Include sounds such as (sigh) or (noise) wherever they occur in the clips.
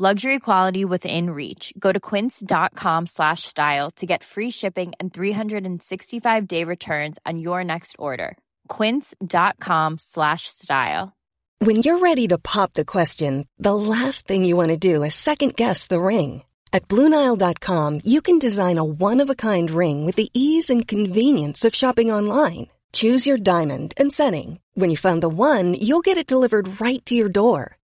Luxury quality within reach. Go to quince.com slash style to get free shipping and 365 day returns on your next order. Quince.com slash style. When you're ready to pop the question, the last thing you want to do is second guess the ring. At Bluenile.com, you can design a one of a kind ring with the ease and convenience of shopping online. Choose your diamond and setting. When you find the one, you'll get it delivered right to your door.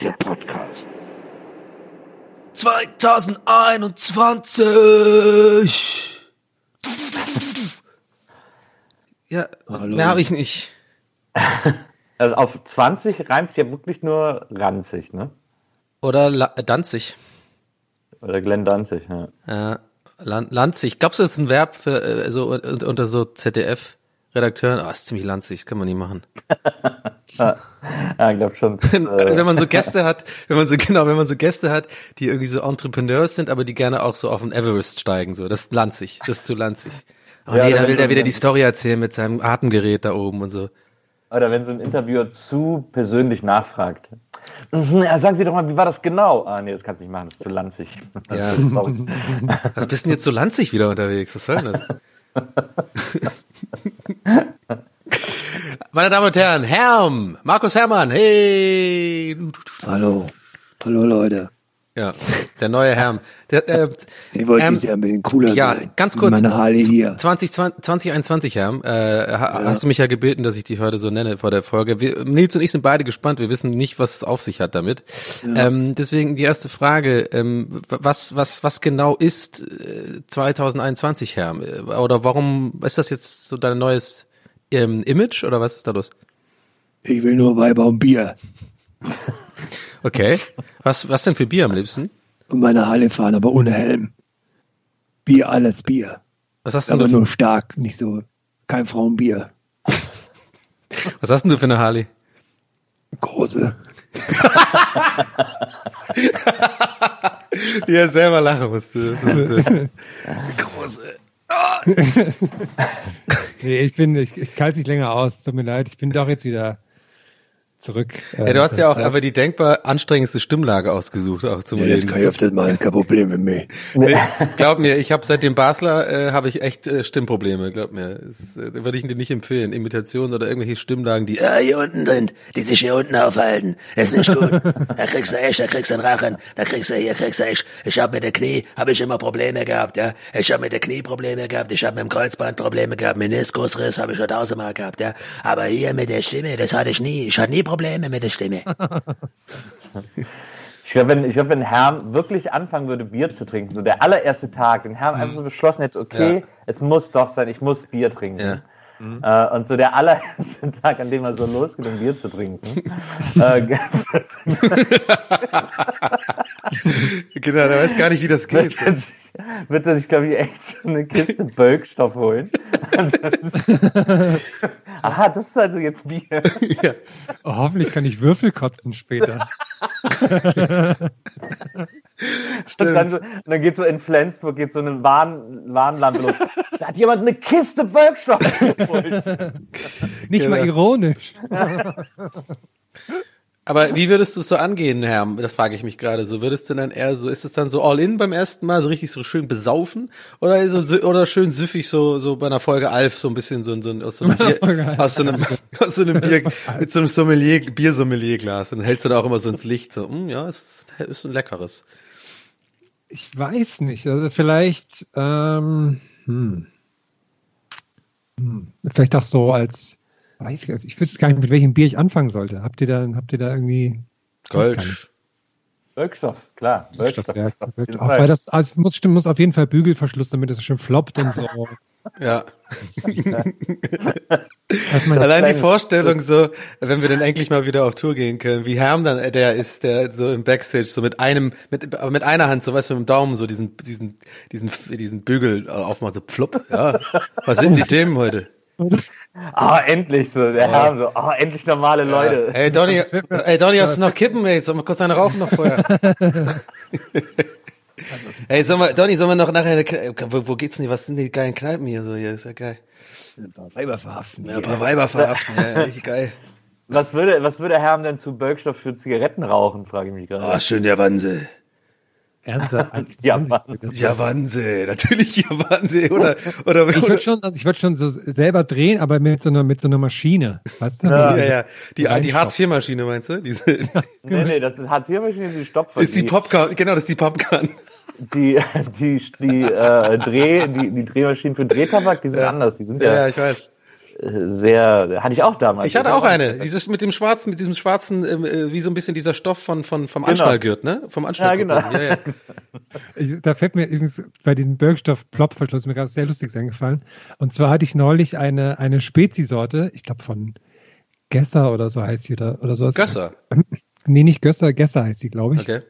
Der Podcast. 2021. Ja, mehr habe ich nicht. (laughs) Also auf 20 reimt es ja wirklich nur ranzig, ne? Oder La Danzig. Oder Glenn Danzig, ja. Ja, Lan Lanzig. Glaubst du, das ist ein Verb für äh, so un- unter so ZDF-Redakteuren? Ah, ist ziemlich lanzig, kann man nie machen. (laughs) Ja, ich glaube schon. (laughs) Also Äh, wenn man so Gäste hat, (laughs) wenn man so genau, wenn man so Gäste hat, die irgendwie so Entrepreneurs sind, aber die gerne auch so auf den Everest steigen, so das ist lanzig, das ist zu lanzig. Oh Ja, nee, da will der wieder die Story erzählen mit seinem Atemgerät da oben und so. oder wenn so ein Interviewer zu persönlich nachfragt. Mhm, ja, sagen Sie doch mal, wie war das genau? Ah, nee, das kannst du nicht machen, das ist zu lanzig. Ja. Sorry. Was bist denn jetzt so lanzig wieder unterwegs? Was soll denn das? Meine Damen und Herren, Herm, Markus Hermann, hey. Hallo. Hallo Leute. Ja, der neue Herm. Der, äh, Ich wollte ähm, dieses Jahr ein bisschen cooler ja, sein. ganz kurz. Meine Harley hier. 20, 2021, Herm, äh, ha- hast du mich ja gebeten, dass ich dich heute so nenne vor der Folge. Wir, Nils und ich sind beide gespannt. Wir wissen nicht, was es auf sich hat damit. Ähm, deswegen die erste Frage, ähm, was, was, was genau ist äh, 2021, Herm? Äh, Oder warum ist das jetzt so dein neues ähm, Image oder was ist da los? Ich will nur Weiber und Bier. (laughs) Okay. Was, was denn für Bier am liebsten? Und meine Harley fahren, aber ohne Helm. Bier, alles Bier. Was hast, denn Aber du, nur stark, nicht so. Kein Frauenbier. (laughs) was hast denn du für eine Harley? Große. (laughs) Wie er selber lachen musste. (laughs) Große. Nee, ich bin, ich, ich halte nicht länger aus. Tut mir leid, ich bin doch jetzt wieder zurück. Ja, du hast ja auch aber die denkbar anstrengendste Stimmlage ausgesucht, auch zum Ja, jetzt Reden. kann ich auf das mal, kein Problem mit mir. Nee, glaub mir, ich habe seit dem Basler äh, habe ich echt äh, Stimmprobleme, glaub mir. Das äh, würde ich dir nicht empfehlen. Imitationen oder irgendwelche Stimmlagen, die Ja, hier unten drin, die sich hier unten aufhalten, das ist nicht gut. Da kriegst du echt, da kriegst du einen Rachen, da kriegst du, hier kriegst du echt, ich hab mit der Knie, habe ich immer Probleme gehabt, ja. Ich hab mit der Knie Probleme gehabt, ich hab mit dem Kreuzband Probleme gehabt, Meniskusriss habe ich schon tausendmal gehabt, ja. Aber hier mit der Stimme, das hatte ich nie, ich hatte nie Probleme mit der Stimme. (laughs) Ich glaube, wenn, ich glaub, wenn Herm wirklich anfangen würde, Bier zu trinken, so der allererste Tag, wenn Herm einfach so beschlossen hätte, okay, Ja. es muss doch sein, ich muss Bier trinken. Ja. Äh, und so der allererste (laughs) Tag, an dem er so losgeht, um Bier zu trinken, (laughs) äh, Genau, der weiß gar nicht, wie das geht. sich, wird er sich glaube ich, echt so eine Kiste Bölkstoff holen. (laughs) Aha, das ist also jetzt Bier. (laughs) ja. Oh, hoffentlich kann ich Würfel kotzen später. (laughs) Und dann, so, und dann geht so in Flensburg geht so eine Warn, Warnlampe los. Da hat jemand eine Kiste Bölkstoff geholt. Nicht mal Genau. ironisch. Aber wie würdest du es so angehen, Herr? Das frage ich mich gerade. So würdest du dann eher so, ist es dann so all in beim ersten Mal, so richtig so schön besaufen? Oder so, oder schön süffig so, so bei einer Folge Alf, so ein bisschen so, so aus so einem Bier, aus so einem, aus so einem Bier, mit so einem Sommelier, Biersommelier-Glas. Und hältst du da auch immer so ins Licht, so, hm, ja, ist, ist ein leckeres. Ich weiß nicht. Also vielleicht, ähm, hm. Hm. Vielleicht auch so als, weiß ich, ich wüsste gar nicht, mit welchem Bier ich anfangen sollte. Habt ihr da, habt ihr da irgendwie Gold. Wirkstoff, klar. Wirkstoff. Ja, auch, weil das also es muss, stimmt, muss auf jeden Fall Bügelverschluss, damit es schön floppt und so. (laughs) Ja. (laughs) Allein die Vorstellung so, wenn wir dann endlich mal wieder auf Tour gehen können, wie Herm dann äh, der ist, der so im Backstage so mit einem, mit, aber mit einer Hand, so weißt du, mit dem Daumen so diesen, diesen, diesen, diesen Bügel äh, aufmacht, so plopp, ja. Was sind die Themen heute? Ah, endlich so. Der Herr so, ah, endlich normale Leute. Ey, Donny, ey, Donny, hast du noch Kippen, ey? Sollen wir kurz eine rauchen noch vorher? (laughs) ey, sollen wir, Donny, sollen wir noch nachher, eine wo, wo geht's denn, was sind die geilen Kneipen hier so, hier, ist ja geil. Weiber verhaften. Ja, ein paar Weiber verhaften, ja, richtig geil. Was würde, was würde Herr denn zu Birkstoff für Zigaretten rauchen, frage ich mich gerade. Ah, schön der Wanse. Ernster als (laughs) Ja, 20. Mann. Das- Javanse, natürlich Javanse, oder, oder, Ich würde schon, ich würde schon so selber drehen, aber mit so einer, mit so einer Maschine. Weißt du? ja, ja, die, die Reinstopfen. Hartz-IV-Maschine, meinst du? Diese, (laughs) Nee, nee, das ist Hartz-IV-Maschine, die Stopfer. ist die Popcorn, genau, das ist die Popcorn. (laughs) die, die, die, äh, Dreh, die, die Drehmaschinen für Drehtabak, die sind anders. Die sind Ja, ja, ja, ich weiß. Sehr, hatte ich auch damals. Ich hatte auch eine, dieses mit dem schwarzen, mit diesem schwarzen, ähm, äh, wie so ein bisschen dieser Stoff von, von, vom Genau. Anschnallgurt, ne? Vom Anschnallgurt. Ja, genau. Ja, ja. (laughs) Ich, da fällt mir übrigens bei diesem Birkstoff-Plopverschluss mir gerade sehr lustig eingefallen. Und zwar hatte ich neulich eine, eine Spezi-Sorte, ich glaube von Gesser oder so heißt sie oder, oder sowas. Gösser. (laughs) Nee, nicht Gösser, Gesser heißt sie, glaube ich. Okay.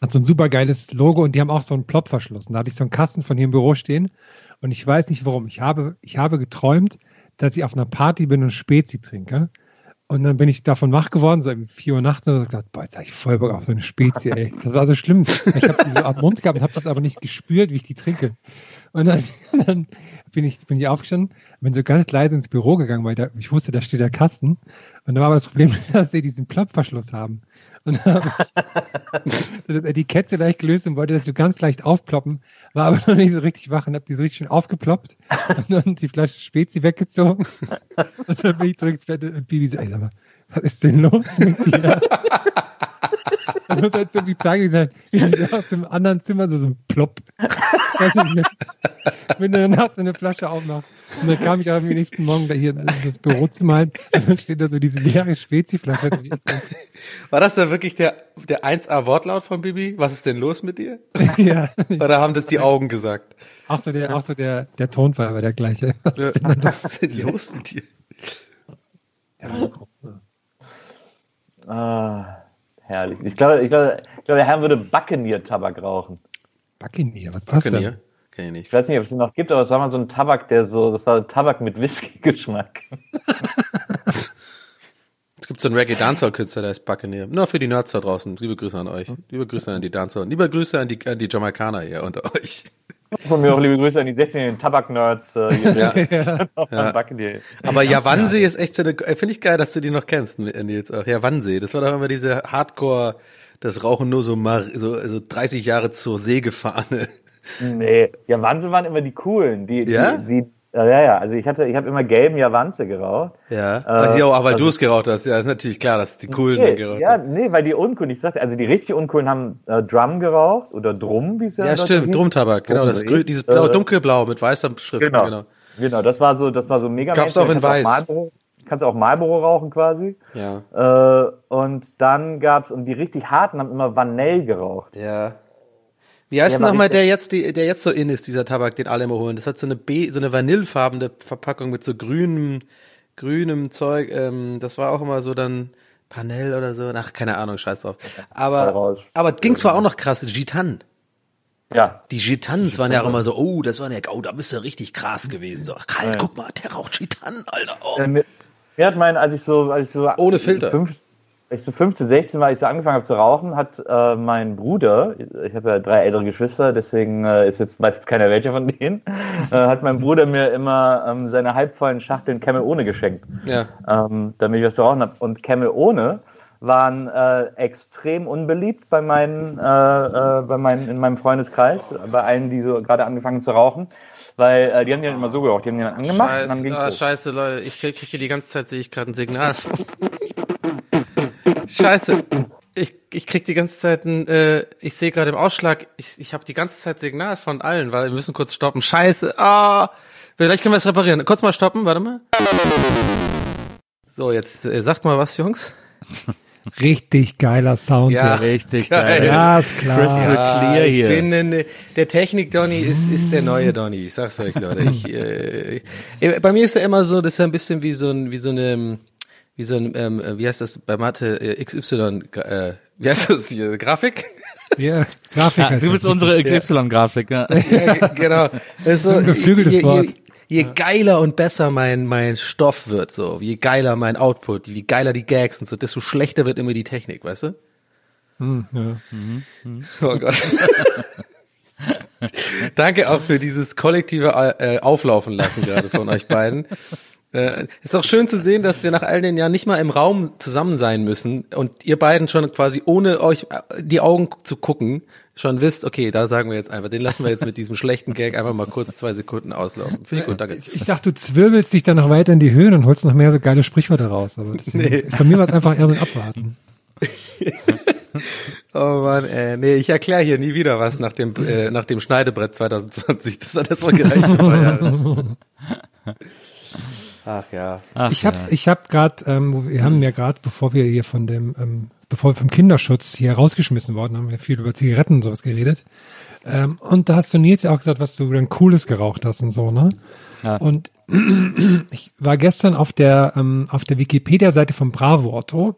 Hat so ein super geiles Logo und die haben auch so einen Plopverschluss. Und da hatte ich so einen Kasten von hier im Büro stehen und ich weiß nicht warum. Ich habe, ich habe geträumt, dass ich auf einer Party bin und Spezi trinke. Und dann bin ich davon wach geworden, so um 4 Uhr nachts und gedacht, boah, jetzt habe ich voll Bock auf so eine Spezi, ey. Das war so schlimm. Ich habe die so am Mund gehabt und habe das aber nicht gespürt, wie ich die trinke. Und dann, (laughs) dann bin ich, bin ich aufgestanden, bin so ganz leise ins Büro gegangen, weil da, ich wusste, da steht der Kasten. Und da war aber das Problem, (laughs) dass sie diesen Plopverschluss haben. Und dann habe ich (laughs) das Etikett so leicht gelöst und wollte das so ganz leicht aufploppen, war aber noch nicht so richtig wach und habe die so richtig schön aufgeploppt und dann die Flasche Spezi weggezogen. Und dann bin ich zurück ins Bett und Bibi so, ey, sag mal, was ist denn los mit dir? Das muss halt so wie zeigen, wie wie sie aus dem anderen Zimmer so, so ein Plopp. Weiß ich nicht. Wenn du nachts eine Flasche aufmachst. Und dann kam ich am nächsten Morgen da hier in das Bürozimmer ein und dann steht da so diese leere Spezi-Flasche. War das da wirklich der, der 1A-Wortlaut von Bibi? Was ist denn los mit dir? (laughs) ja. Oder haben das die Augen gesagt? Auch so der, auch so der, der Tonfall war der gleiche. Ja. Was ist denn los mit dir? Ah, herrlich. Ich glaube, ich glaube, ich glaube, der Herr würde Buccaneer-Tabak rauchen. Buccaneer, was ist das denn? Buccaneer? Kenn ich nicht. Ich weiß nicht, ob es den noch gibt, aber es war mal so ein Tabak, der so, das war Tabak mit Whisky-Geschmack. (laughs) Es gibt so einen Reggae-Dancehall-Künstler, der ist Buccaneer. Nur für die Nerds da draußen. Liebe Grüße an euch. Liebe Grüße an die Dancehall. Liebe Grüße an die, an die Jamaikaner hier unter euch. Von mir auch liebe Grüße an die 16-jährigen Tabak-Nerds. Äh, hier Ja. (laughs) auf Ja. Aber Javansee ist echt so eine, äh, finde ich geil, dass du die noch kennst, Nils auch. Javansee, das war doch immer diese Hardcore, das Rauchen nur so, mar, so, so 30 Jahre zur See gefahrene. Nee, Javanze waren immer die coolen. Die, Ja? Die, die, ja, ja. Also ich hatte, ich habe immer gelben Javanze geraucht. Ja. Äh, Ach, jo, aber weil also- du es geraucht hast, ja, ist natürlich klar, dass die coolen Nee, geraucht ja, haben. nee, weil die uncoolen, ich sagte, also die richtig uncoolen haben äh, Drum geraucht oder Drum, wie es ja Ja, stimmt. Drumtabak, genau, das Drum, grü dieses blau, äh, dunkelblau mit weißer Schrift, Genau. genau. Genau, das war so, das war so mega. Gab's auch in Kannst weiß. Marlboro, kannst auch Marlboro rauchen quasi. Ja. Äh, und dann gab's, und die richtig harten haben immer Vanille geraucht. Ja. Wie heißt Ja, denn nochmal der jetzt, die, der jetzt so in ist, dieser Tabak, den alle immer holen? Das hat so eine B, so eine vanillefarbene Verpackung mit so grünem, grünem Zeug. Ähm, das war auch immer so dann Panel oder so. Ach, keine Ahnung, scheiß drauf. Aber, aber ging's war auch noch krass, Gitan. Ja. Die Gitans waren ja auch immer so, oh, das war ja, oh, da bist du richtig krass gewesen. So, ach, kalt, guck mal, der raucht Gitan, Alter. Oh. Mir, mir hat mein, als ich so, als ich so Ohne Filter. Fünf, als ich so 15, 16 war, als ich so angefangen habe zu rauchen, hat äh, mein Bruder, ich habe ja drei ältere Geschwister, deswegen äh, ist jetzt weiß jetzt keiner welcher von denen, (laughs) äh, hat mein Bruder mir immer ähm, seine halbvollen Schachteln Camel ohne geschenkt, Ja. ähm, damit ich was zu rauchen habe. Und Camel ohne waren äh, extrem unbeliebt bei meinen, äh, äh, bei meinen, in meinem Freundeskreis, bei allen, die so gerade angefangen zu rauchen. Weil äh, die haben die dann immer so geraucht, die haben die dann angemacht und dann Scheiße, ging's ah, scheiße, Leute, ich krieg krieg hier die ganze Zeit, sehe ich gerade ein Signal. (laughs) Scheiße. Ich, ich krieg die ganze Zeit ein, äh, ich sehe gerade im Ausschlag, ich, ich habe die ganze Zeit Signal von allen, weil wir müssen kurz stoppen. Scheiße. Ah, vielleicht können wir es reparieren. Kurz mal stoppen, warte mal. So, jetzt äh, sagt mal was, Jungs. Richtig geiler Sound. Ja, hier. Richtig geil. geil. ja ist klar. Crystal clear ich hier. bin ein, der Technik-Donny ist, ist der neue Donny. Ich sag's euch, Leute. Ich, äh, äh, bei mir ist ja immer so, das ist ja ein bisschen wie so ein, wie so eine, wie so ein, ähm, wie heißt das bei Mathe, äh, XY, äh, wie heißt das hier, Grafik? Ja, Grafik. Ja, du bist unsere XY-Grafik, ja. (laughs) ja, ge- genau. Das ist so, ein geflügeltes je, Wort. Je, je geiler und besser mein, mein Stoff wird, so, je geiler mein Output, je geiler die Gags und so, desto schlechter wird immer die Technik, weißt du? Hm, ja. Oh Gott. (laughs) Danke auch für dieses kollektive äh, Auflaufen lassen gerade von euch beiden. Äh, ist auch schön zu sehen, dass wir nach all den Jahren nicht mal im Raum zusammen sein müssen und ihr beiden schon quasi ohne euch äh, die Augen zu gucken schon wisst, okay, da sagen wir jetzt einfach, den lassen wir jetzt mit diesem schlechten Gag einfach mal kurz zwei Sekunden auslaufen. Finde ich gut, danke. Ich dachte, du zwirbelst dich dann noch weiter in die Höhen und holst noch mehr so geile Sprichwörter raus. Aber Nee. ist, bei mir war es einfach eher so ein Abwarten. (laughs) Oh Mann, äh, nee, ich erkläre hier nie wieder was nach dem, äh, nach dem Schneidebrett 2020. Das hat erstmal gereicht (laughs) für ein paar Jahre. Ach ja. Ach, Ich habe ja. ich hab gerade, ähm, wir haben ja gerade, bevor wir hier von dem, ähm, bevor wir vom Kinderschutz hier rausgeschmissen worden, haben wir viel über Zigaretten und sowas geredet. Ähm, und da hast du Nils ja auch gesagt, was du dann Cooles geraucht hast und so, ne? Ja. Und (clears throat) ich war gestern auf der ähm, auf der Wikipedia-Seite von Bravo Otto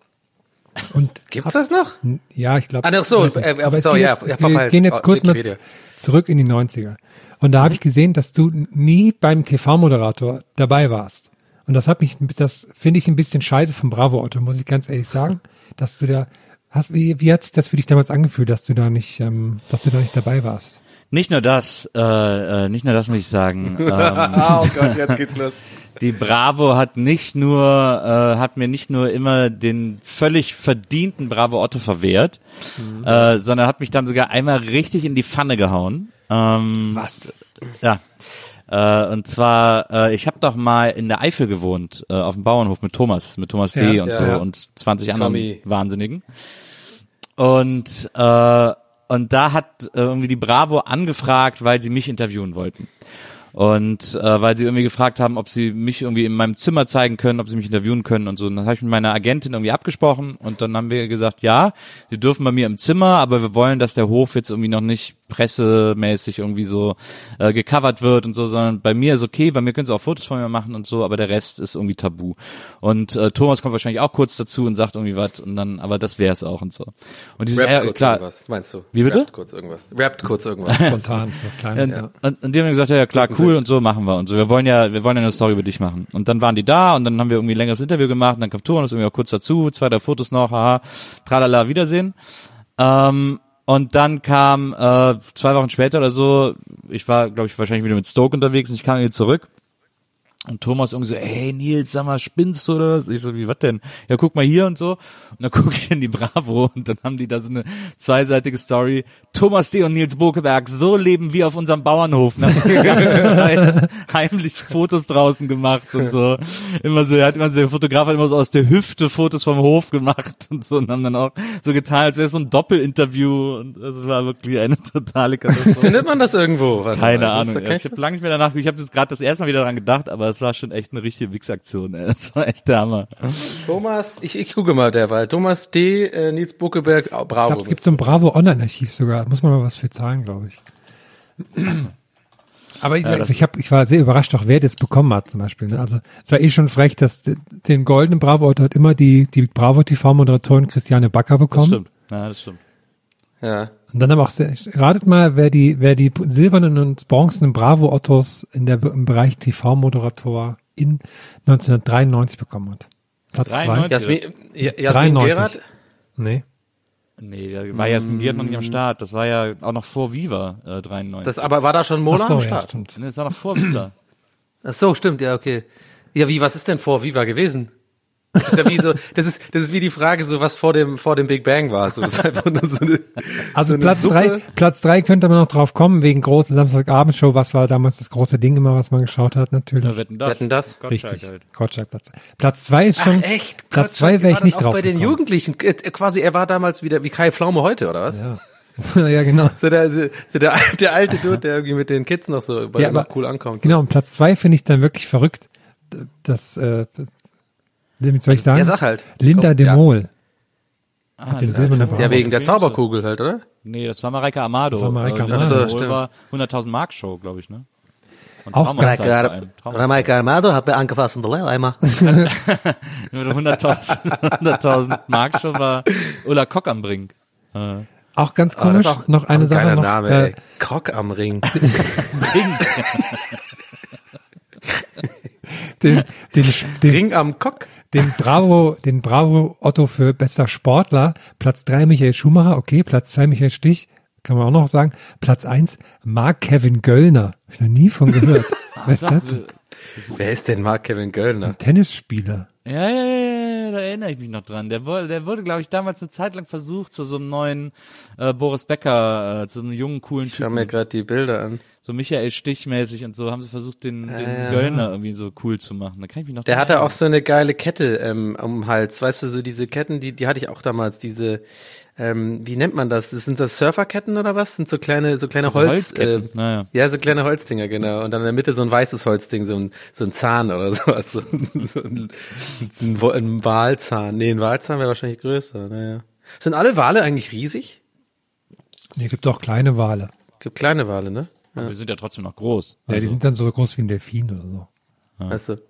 und Gibt's das noch? ja, ich glaube. Ah, ach so, äh, aber es so, geht ja, jetzt, wir gehen jetzt Oh, kurz mal zurück in die 90er. Und da habe ich gesehen, dass du nie beim TV-Moderator dabei warst. Und das hat mich, das finde ich ein bisschen scheiße vom Bravo Otto, muss ich ganz ehrlich sagen, dass du da hast, wie, wie hat sich das für dich damals angefühlt, dass du da nicht, ähm, dass du da nicht dabei warst? Nicht nur das, äh, äh, nicht nur das muss ich sagen. (laughs) ähm, oh Gott, jetzt geht's los. (laughs) die Bravo hat nicht nur, äh, hat mir nicht nur immer den völlig verdienten Bravo Otto verwehrt, äh, sondern hat mich dann sogar einmal richtig in die Pfanne gehauen. Ähm, Was? Ja. Äh, und zwar, äh, ich habe doch mal in der Eifel gewohnt, äh, auf dem Bauernhof mit Thomas, mit Thomas D. Ja, und ja, so ja. und 20 anderen Tommy. Wahnsinnigen. Und äh, und da hat äh, irgendwie die Bravo angefragt, weil sie mich interviewen wollten. Und äh, weil sie irgendwie gefragt haben, ob sie mich irgendwie in meinem Zimmer zeigen können, ob sie mich interviewen können und so. Und dann habe ich mit meiner Agentin irgendwie abgesprochen und dann haben wir gesagt, ja, sie dürfen bei mir im Zimmer, aber wir wollen, dass der Hof jetzt irgendwie noch nicht pressemäßig irgendwie so äh, gecovert wird und so, sondern bei mir ist okay, bei mir können sie auch Fotos von mir machen und so, aber der Rest ist irgendwie tabu. Und äh, Thomas kommt wahrscheinlich auch kurz dazu und sagt irgendwie was und dann, aber das wäre es auch und so. Und dieses, Rappt ja, kurz klar, irgendwas, meinst du? Wie bitte? Rappt kurz irgendwas. Rappt kurz irgendwas. (laughs) Spontan, was Kleines, und, ja. und, und die haben gesagt, ja, ja klar, cool und so machen wir und so. Wir wollen ja, wir wollen ja eine Story über dich machen. Und dann waren die da und dann haben wir irgendwie ein längeres Interview gemacht und dann kam Thomas irgendwie auch kurz dazu, zwei, drei Fotos noch, haha, tralala, Wiedersehen. Ähm, und dann kam äh, zwei Wochen später oder so, ich war, glaube ich, wahrscheinlich wieder mit Stoke unterwegs und ich kam irgendwie zurück. Und Thomas irgendwie so, ey Nils, sag mal, spinnst du oder was? Ich so, wie, was denn? Ja, guck mal hier und so. Und dann (laughs) gucke ich in die Bravo und dann haben die da so eine zweiseitige Story. Thomas D. und Nils Bokeberg, so leben wir auf unserem Bauernhof. Und haben die ganze (laughs) Zeit heimlich Fotos draußen gemacht und so. Immer so, er hat immer so, der Fotograf hat immer so aus der Hüfte Fotos vom Hof gemacht und so und haben dann auch so getan, als wäre es so ein Doppelinterview und das war wirklich eine totale Katastrophe. Findet man das irgendwo? Warte Keine mal, Ahnung. Ich habe lange nicht mehr danach, ich habe jetzt gerade das erste Mal wieder daran gedacht, aber es war schon echt eine richtige Wichsaktion. Ey. Das war echt der Hammer. Thomas, ich, ich gucke mal derweil. Thomas D., äh, Nils Buckeberg, oh, Ich bravo. glaube, es gibt so ein Bravo Online-Archiv sogar. Muss man mal was für zahlen, glaube ich. Aber ich, das- ich, hab, ich war sehr überrascht, auch wer das bekommen hat zum Beispiel. Ne? Also es war eh schon frech, dass den goldenen Bravo Auto hat immer die, die Bravo TV-Moderatorin Christiane Backer Das bekommen. stimmt. Ja, das stimmt. Ja. Und dann aber auch sehr, ratet mal, wer die, wer die silbernen und bronzenen Bravo Ottos in der, im Bereich TV-Moderator in 1993 bekommen hat. Platz 93? zwei. Jasmin, ja, Jasmin 93. Gerard? Nee. Nee, da war Jasmin Giert noch nicht am Start. Das war ja auch noch vor Viva äh, 93. Das, aber war da schon Mola so, am ja, Start? stimmt. nee, das war noch vor Viva. Ach so, stimmt, ja, okay. Ja, wie, was ist denn vor Viva gewesen? Das ist ja wie so, das ist, das ist wie die Frage, so was vor dem, vor dem Big Bang war. So, das ist einfach nur so eine, Also so Platz Suppe. drei, Platz drei könnte man noch drauf kommen, wegen großen Samstagabendshow. Was war damals das große Ding immer, was man geschaut hat? Natürlich. Ja, wetten das. Wetten das? Gottschalk Richtig. halt. Gottschalk Platz. Platz zwei ist schon. Ach echt? Platz zwei wäre ich nicht drauf. auch bei den. Jugendlichen, äh, quasi, er war damals wieder wie Kai Pflaume heute, oder was? Ja. (laughs) ja, genau. So der, so der, (laughs) der alte Dude, der irgendwie mit den Kids noch so bei Ja, aber- cool ankommt. Genau, und Platz zwei finde ich dann wirklich verrückt. Das, äh, soll ich sagen? Ja, sag halt. Linda Oh, de ja. Mol. Ah, den das- silbernen Ja, wegen der Zauberkugel halt, oder? Nee, das war Mareike Amado. Das war Mareike Äh, Amado. Linda Ach so, de Mol stimmt. war 100.000 Mark Show, glaube ich, ne? Und Auch. Traumhochzeit. Armado hat mir angefasst in der Lehreimer. Nur 100.000 100.000 Mark Show war Ulla Kock am Brink. Äh, Auch ganz Ah, komisch. auch noch eine ein Sache noch. Name, äh, ey. Cock am (laughs) Ring. den, den, den, Ring am Cock. Den Bravo, den Bravo Otto für bester Sportler. Platz drei Michael Schumacher, okay. Platz zwei Michael Stich, kann man auch noch sagen. Platz eins Mark Kevin Göllner. Hab ich noch nie von gehört. (laughs) Weißt du das? Wer ist denn Mark Kevin Göllner? Tennisspieler. Ja, ja, ja, ja, da erinnere ich mich noch dran. Der wurde, der wurde, glaube ich, damals eine Zeit lang versucht, zu so einem neuen äh, Boris Becker, äh, zu einem jungen, coolen Ich schau mir Typen. gerade die Bilder an. So Michael Stichmäßig und so haben sie versucht, den, den ja. Göllner irgendwie so cool zu machen. Da kann ich mich noch Der hatte auch so eine geile Kette ähm, am Hals. Weißt du, so diese Ketten, die, die hatte ich auch damals, diese, ähm, wie nennt man das? das sind das Surferketten oder was? Sind so kleine, so kleine So Holz, äh, naja. ja, so kleine Holzdinger, genau. Und dann in der Mitte so ein weißes Holzding, so ein, so ein Zahn oder (laughs) sowas. So, ein, so ein, ein, ein Walzahn. Nee, ein Walzahn wäre wahrscheinlich größer, naja. Sind alle Wale eigentlich riesig? Hier gibt auch kleine Wale. Gibt kleine Wale, ne? Aber wir sind ja trotzdem noch groß. Ja, die Also, sind dann so groß wie ein Delfin oder so. Weißt du? (laughs)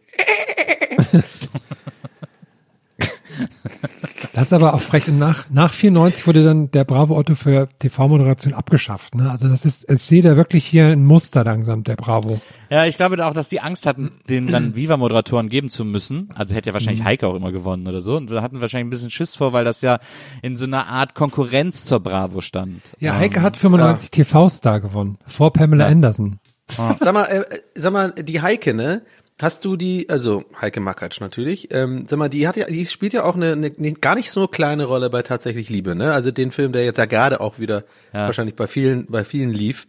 (laughs) Das ist aber auch frech. Und nach, nach 94 wurde dann der Bravo Otto für TV-Moderation abgeschafft. Ne? Also das ist, ich sehe da wirklich hier ein Muster langsam, der Bravo. ja, ich glaube auch, dass die Angst hatten, den dann Viva-Moderatoren geben zu müssen. Also hätte ja wahrscheinlich Mhm. Heike auch immer gewonnen oder so. Und wir hatten wahrscheinlich ein bisschen Schiss vor, weil das ja in so einer Art Konkurrenz zur Bravo stand. Ja, Heike hat 95 TV-Star gewonnen. Vor Pamela Anderson. Sag mal, äh, sag mal, die Heike, ne? Hast du die, also Heike Makatsch natürlich, ähm, sag mal, die hat ja, die spielt ja auch eine, eine, eine gar nicht so kleine Rolle bei tatsächlich Liebe, ne? Also den Film, der jetzt ja gerade auch wieder Ja. wahrscheinlich bei vielen, bei vielen lief.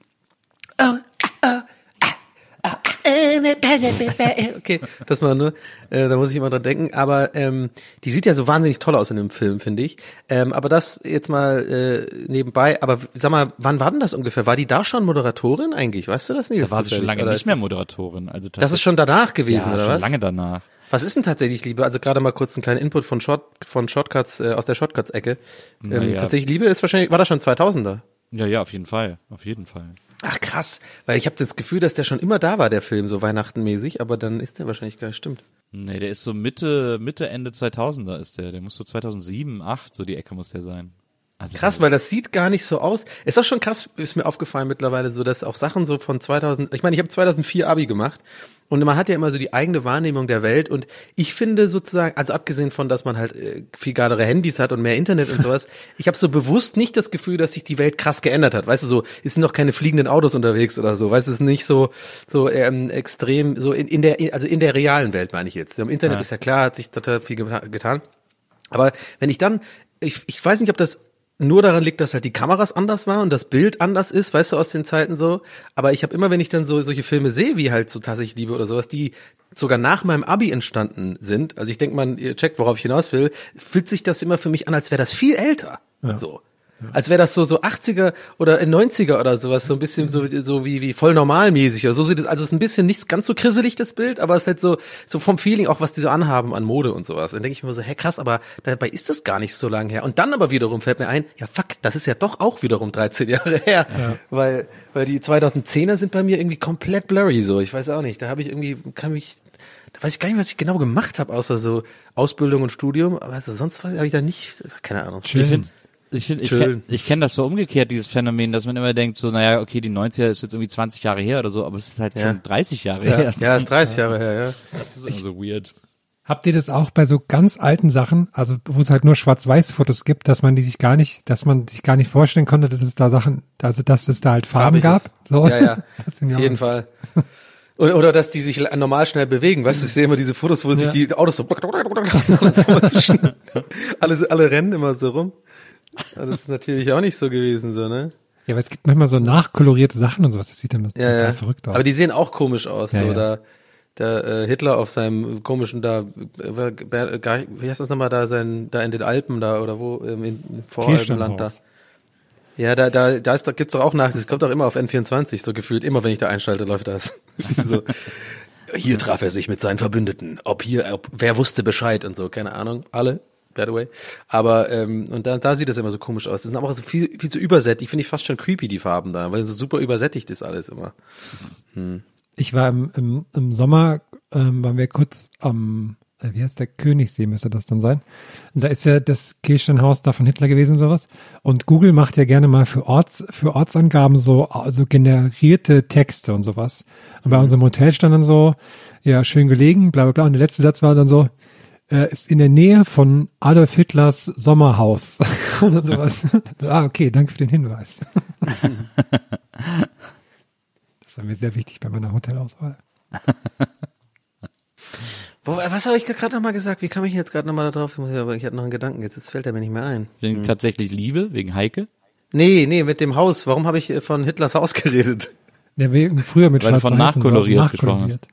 Okay, das mal nur, äh, da muss ich immer dran denken. Aber ähm, die sieht ja so wahnsinnig toll aus in dem Film, finde ich. Ähm, aber das jetzt mal äh, nebenbei. Aber sag mal, wann war denn das ungefähr? War die da schon Moderatorin eigentlich? Weißt du das nicht? Da war sie schon lange nicht mehr Moderatorin. Also Das ist schon danach gewesen, ja, oder schon was? lange danach. Was ist denn tatsächlich Liebe? Also gerade mal kurz einen kleinen Input von Short, von Shortcuts äh, aus der Shortcuts-Ecke. Ähm, Naja. Tatsächlich Liebe ist wahrscheinlich, war das schon 2000er? Ja, ja, auf jeden Fall. Auf jeden Fall. Ach krass, weil ich habe das Gefühl, dass der schon immer da war, der Film, so Weihnachtenmäßig, aber dann ist der wahrscheinlich gar nicht, stimmt. Nee, der ist so Mitte, Mitte, Ende 2000er ist der. Der muss so 2007, 8, so die Ecke muss der sein. Also Krass, weil das sieht gar nicht so aus. Ist auch schon krass, ist mir aufgefallen mittlerweile so, dass auch Sachen so von 2000, ich meine, ich habe 2004 Abi gemacht und man hat ja immer so die eigene Wahrnehmung der Welt und ich finde sozusagen, also abgesehen von, dass man halt äh, viel geilere Handys hat und mehr Internet und sowas, (laughs) ich habe so bewusst nicht das Gefühl, dass sich die Welt krass geändert hat. Weißt du, so es sind noch keine fliegenden Autos unterwegs oder so. Weißt du, es ist nicht so so ähm, extrem so in, in der also in der realen Welt meine ich jetzt. Im Internet Ja. ist ja klar, hat sich total viel geta- getan. Aber wenn ich dann, ich, ich weiß nicht, ob das nur daran liegt, dass halt die Kameras anders waren und das Bild anders ist, weißt du, aus den Zeiten so. Aber ich habe immer, wenn ich dann so solche Filme sehe, wie halt so tatsächlich Liebe oder sowas, die sogar nach meinem Abi entstanden sind, also ich denke mal, ihr checkt, worauf ich hinaus will, fühlt sich das immer für mich an, als wäre das viel älter. So. Als wäre das so so 80er oder 90er oder sowas, so ein bisschen so, so wie, wie voll normalmäßig. Oder so sieht es, also es ist ein bisschen nicht ganz so krisselig, das Bild, aber es ist halt so, so vom Feeling auch, was die so anhaben an Mode und sowas. Dann denke ich mir so, hä, krass, aber dabei ist das gar nicht so lange her. Und dann aber wiederum fällt mir ein, ja fuck, das ist ja doch auch wiederum 13 Jahre (laughs) her. Weil, weil die 2010er sind bei mir irgendwie komplett blurry so. Ich weiß auch nicht. Da habe ich irgendwie, kann mich, da weiß ich gar nicht, was ich genau gemacht habe, außer so Ausbildung und Studium. Aber also sonst habe ich da nicht, keine Ahnung. Ich finde, ich, find, ich, kenn, kenne das so umgekehrt, dieses Phänomen, dass man immer denkt, so, naja, okay, die 90er ist jetzt irgendwie 20 Jahre her oder so, aber es ist halt Ja. schon 30 Jahre Ja, her. ja, ist 30 Jahre her, ja. Das ist also weird. Habt ihr das auch bei so ganz alten Sachen, also wo es halt nur Schwarz-Weiß-Fotos gibt, dass man die sich gar nicht, dass man sich gar nicht vorstellen konnte, dass es da Sachen, also dass es da halt Farben gab? So. Ja, ja. (laughs) Auf jeden Fall. Oder, oder dass die sich normal schnell bewegen. Weißt du, ich sehe immer diese Fotos, wo sich die Autos so (laughs) (laughs) alle, alle rennen immer so rum. Das ist natürlich auch nicht so gewesen, so, ne? Ja, aber es gibt manchmal so nachkolorierte Sachen und sowas. Das sieht dann Ja, total ja. verrückt aus. Aber die sehen auch komisch aus. Ja, so, ja. Da, der äh, Hitler auf seinem komischen da, äh, wie heißt das nochmal da, sein, da in den Alpen da oder wo, ähm, in, in Voralpenland da. Ja, da, da, da, ist, da gibt's doch auch nach, das kommt auch immer auf N24, so gefühlt. Immer wenn ich da einschalte, läuft das. (laughs) so. Hier traf er sich mit seinen Verbündeten. Ob hier, ob, wer wusste Bescheid und so, keine Ahnung. Alle, by the way. Aber, ähm, und da, da sieht das immer so komisch aus. Das sind aber so viel, viel zu übersättigt. Finde ich fast schon creepy, die Farben da, weil so super übersättigt ist alles immer. Ich war im, im, im Sommer, ähm, waren wir kurz am, äh, wie heißt der Königssee, müsste das dann sein. Und da ist ja das Kirchsteinhaus da von Hitler gewesen, sowas. Und Google macht ja gerne mal für Orts, für Ortsangaben so, also generierte Texte und sowas. Und bei unserem Hotel stand dann so, ja, schön gelegen, bla bla bla. Und der letzte Satz war dann so, äh, ist in der Nähe von Adolf Hitlers Sommerhaus. (laughs) Oder sowas. ah, okay, danke für den Hinweis. (laughs) das war mir sehr wichtig bei meiner Hotelauswahl. (laughs) Was habe ich gerade nochmal gesagt? Wie kam ich jetzt gerade nochmal da drauf? Ich, muss ja, aber ich hatte noch einen Gedanken, jetzt jetzt fällt er mir nicht mehr ein. Wegen tatsächlich Liebe, wegen Heike. Nee, nee, mit dem Haus. Warum habe ich äh, von Hitlers Haus geredet? Der wir früher mit Weil Schwarz von nachkoloriert gesprochen hast.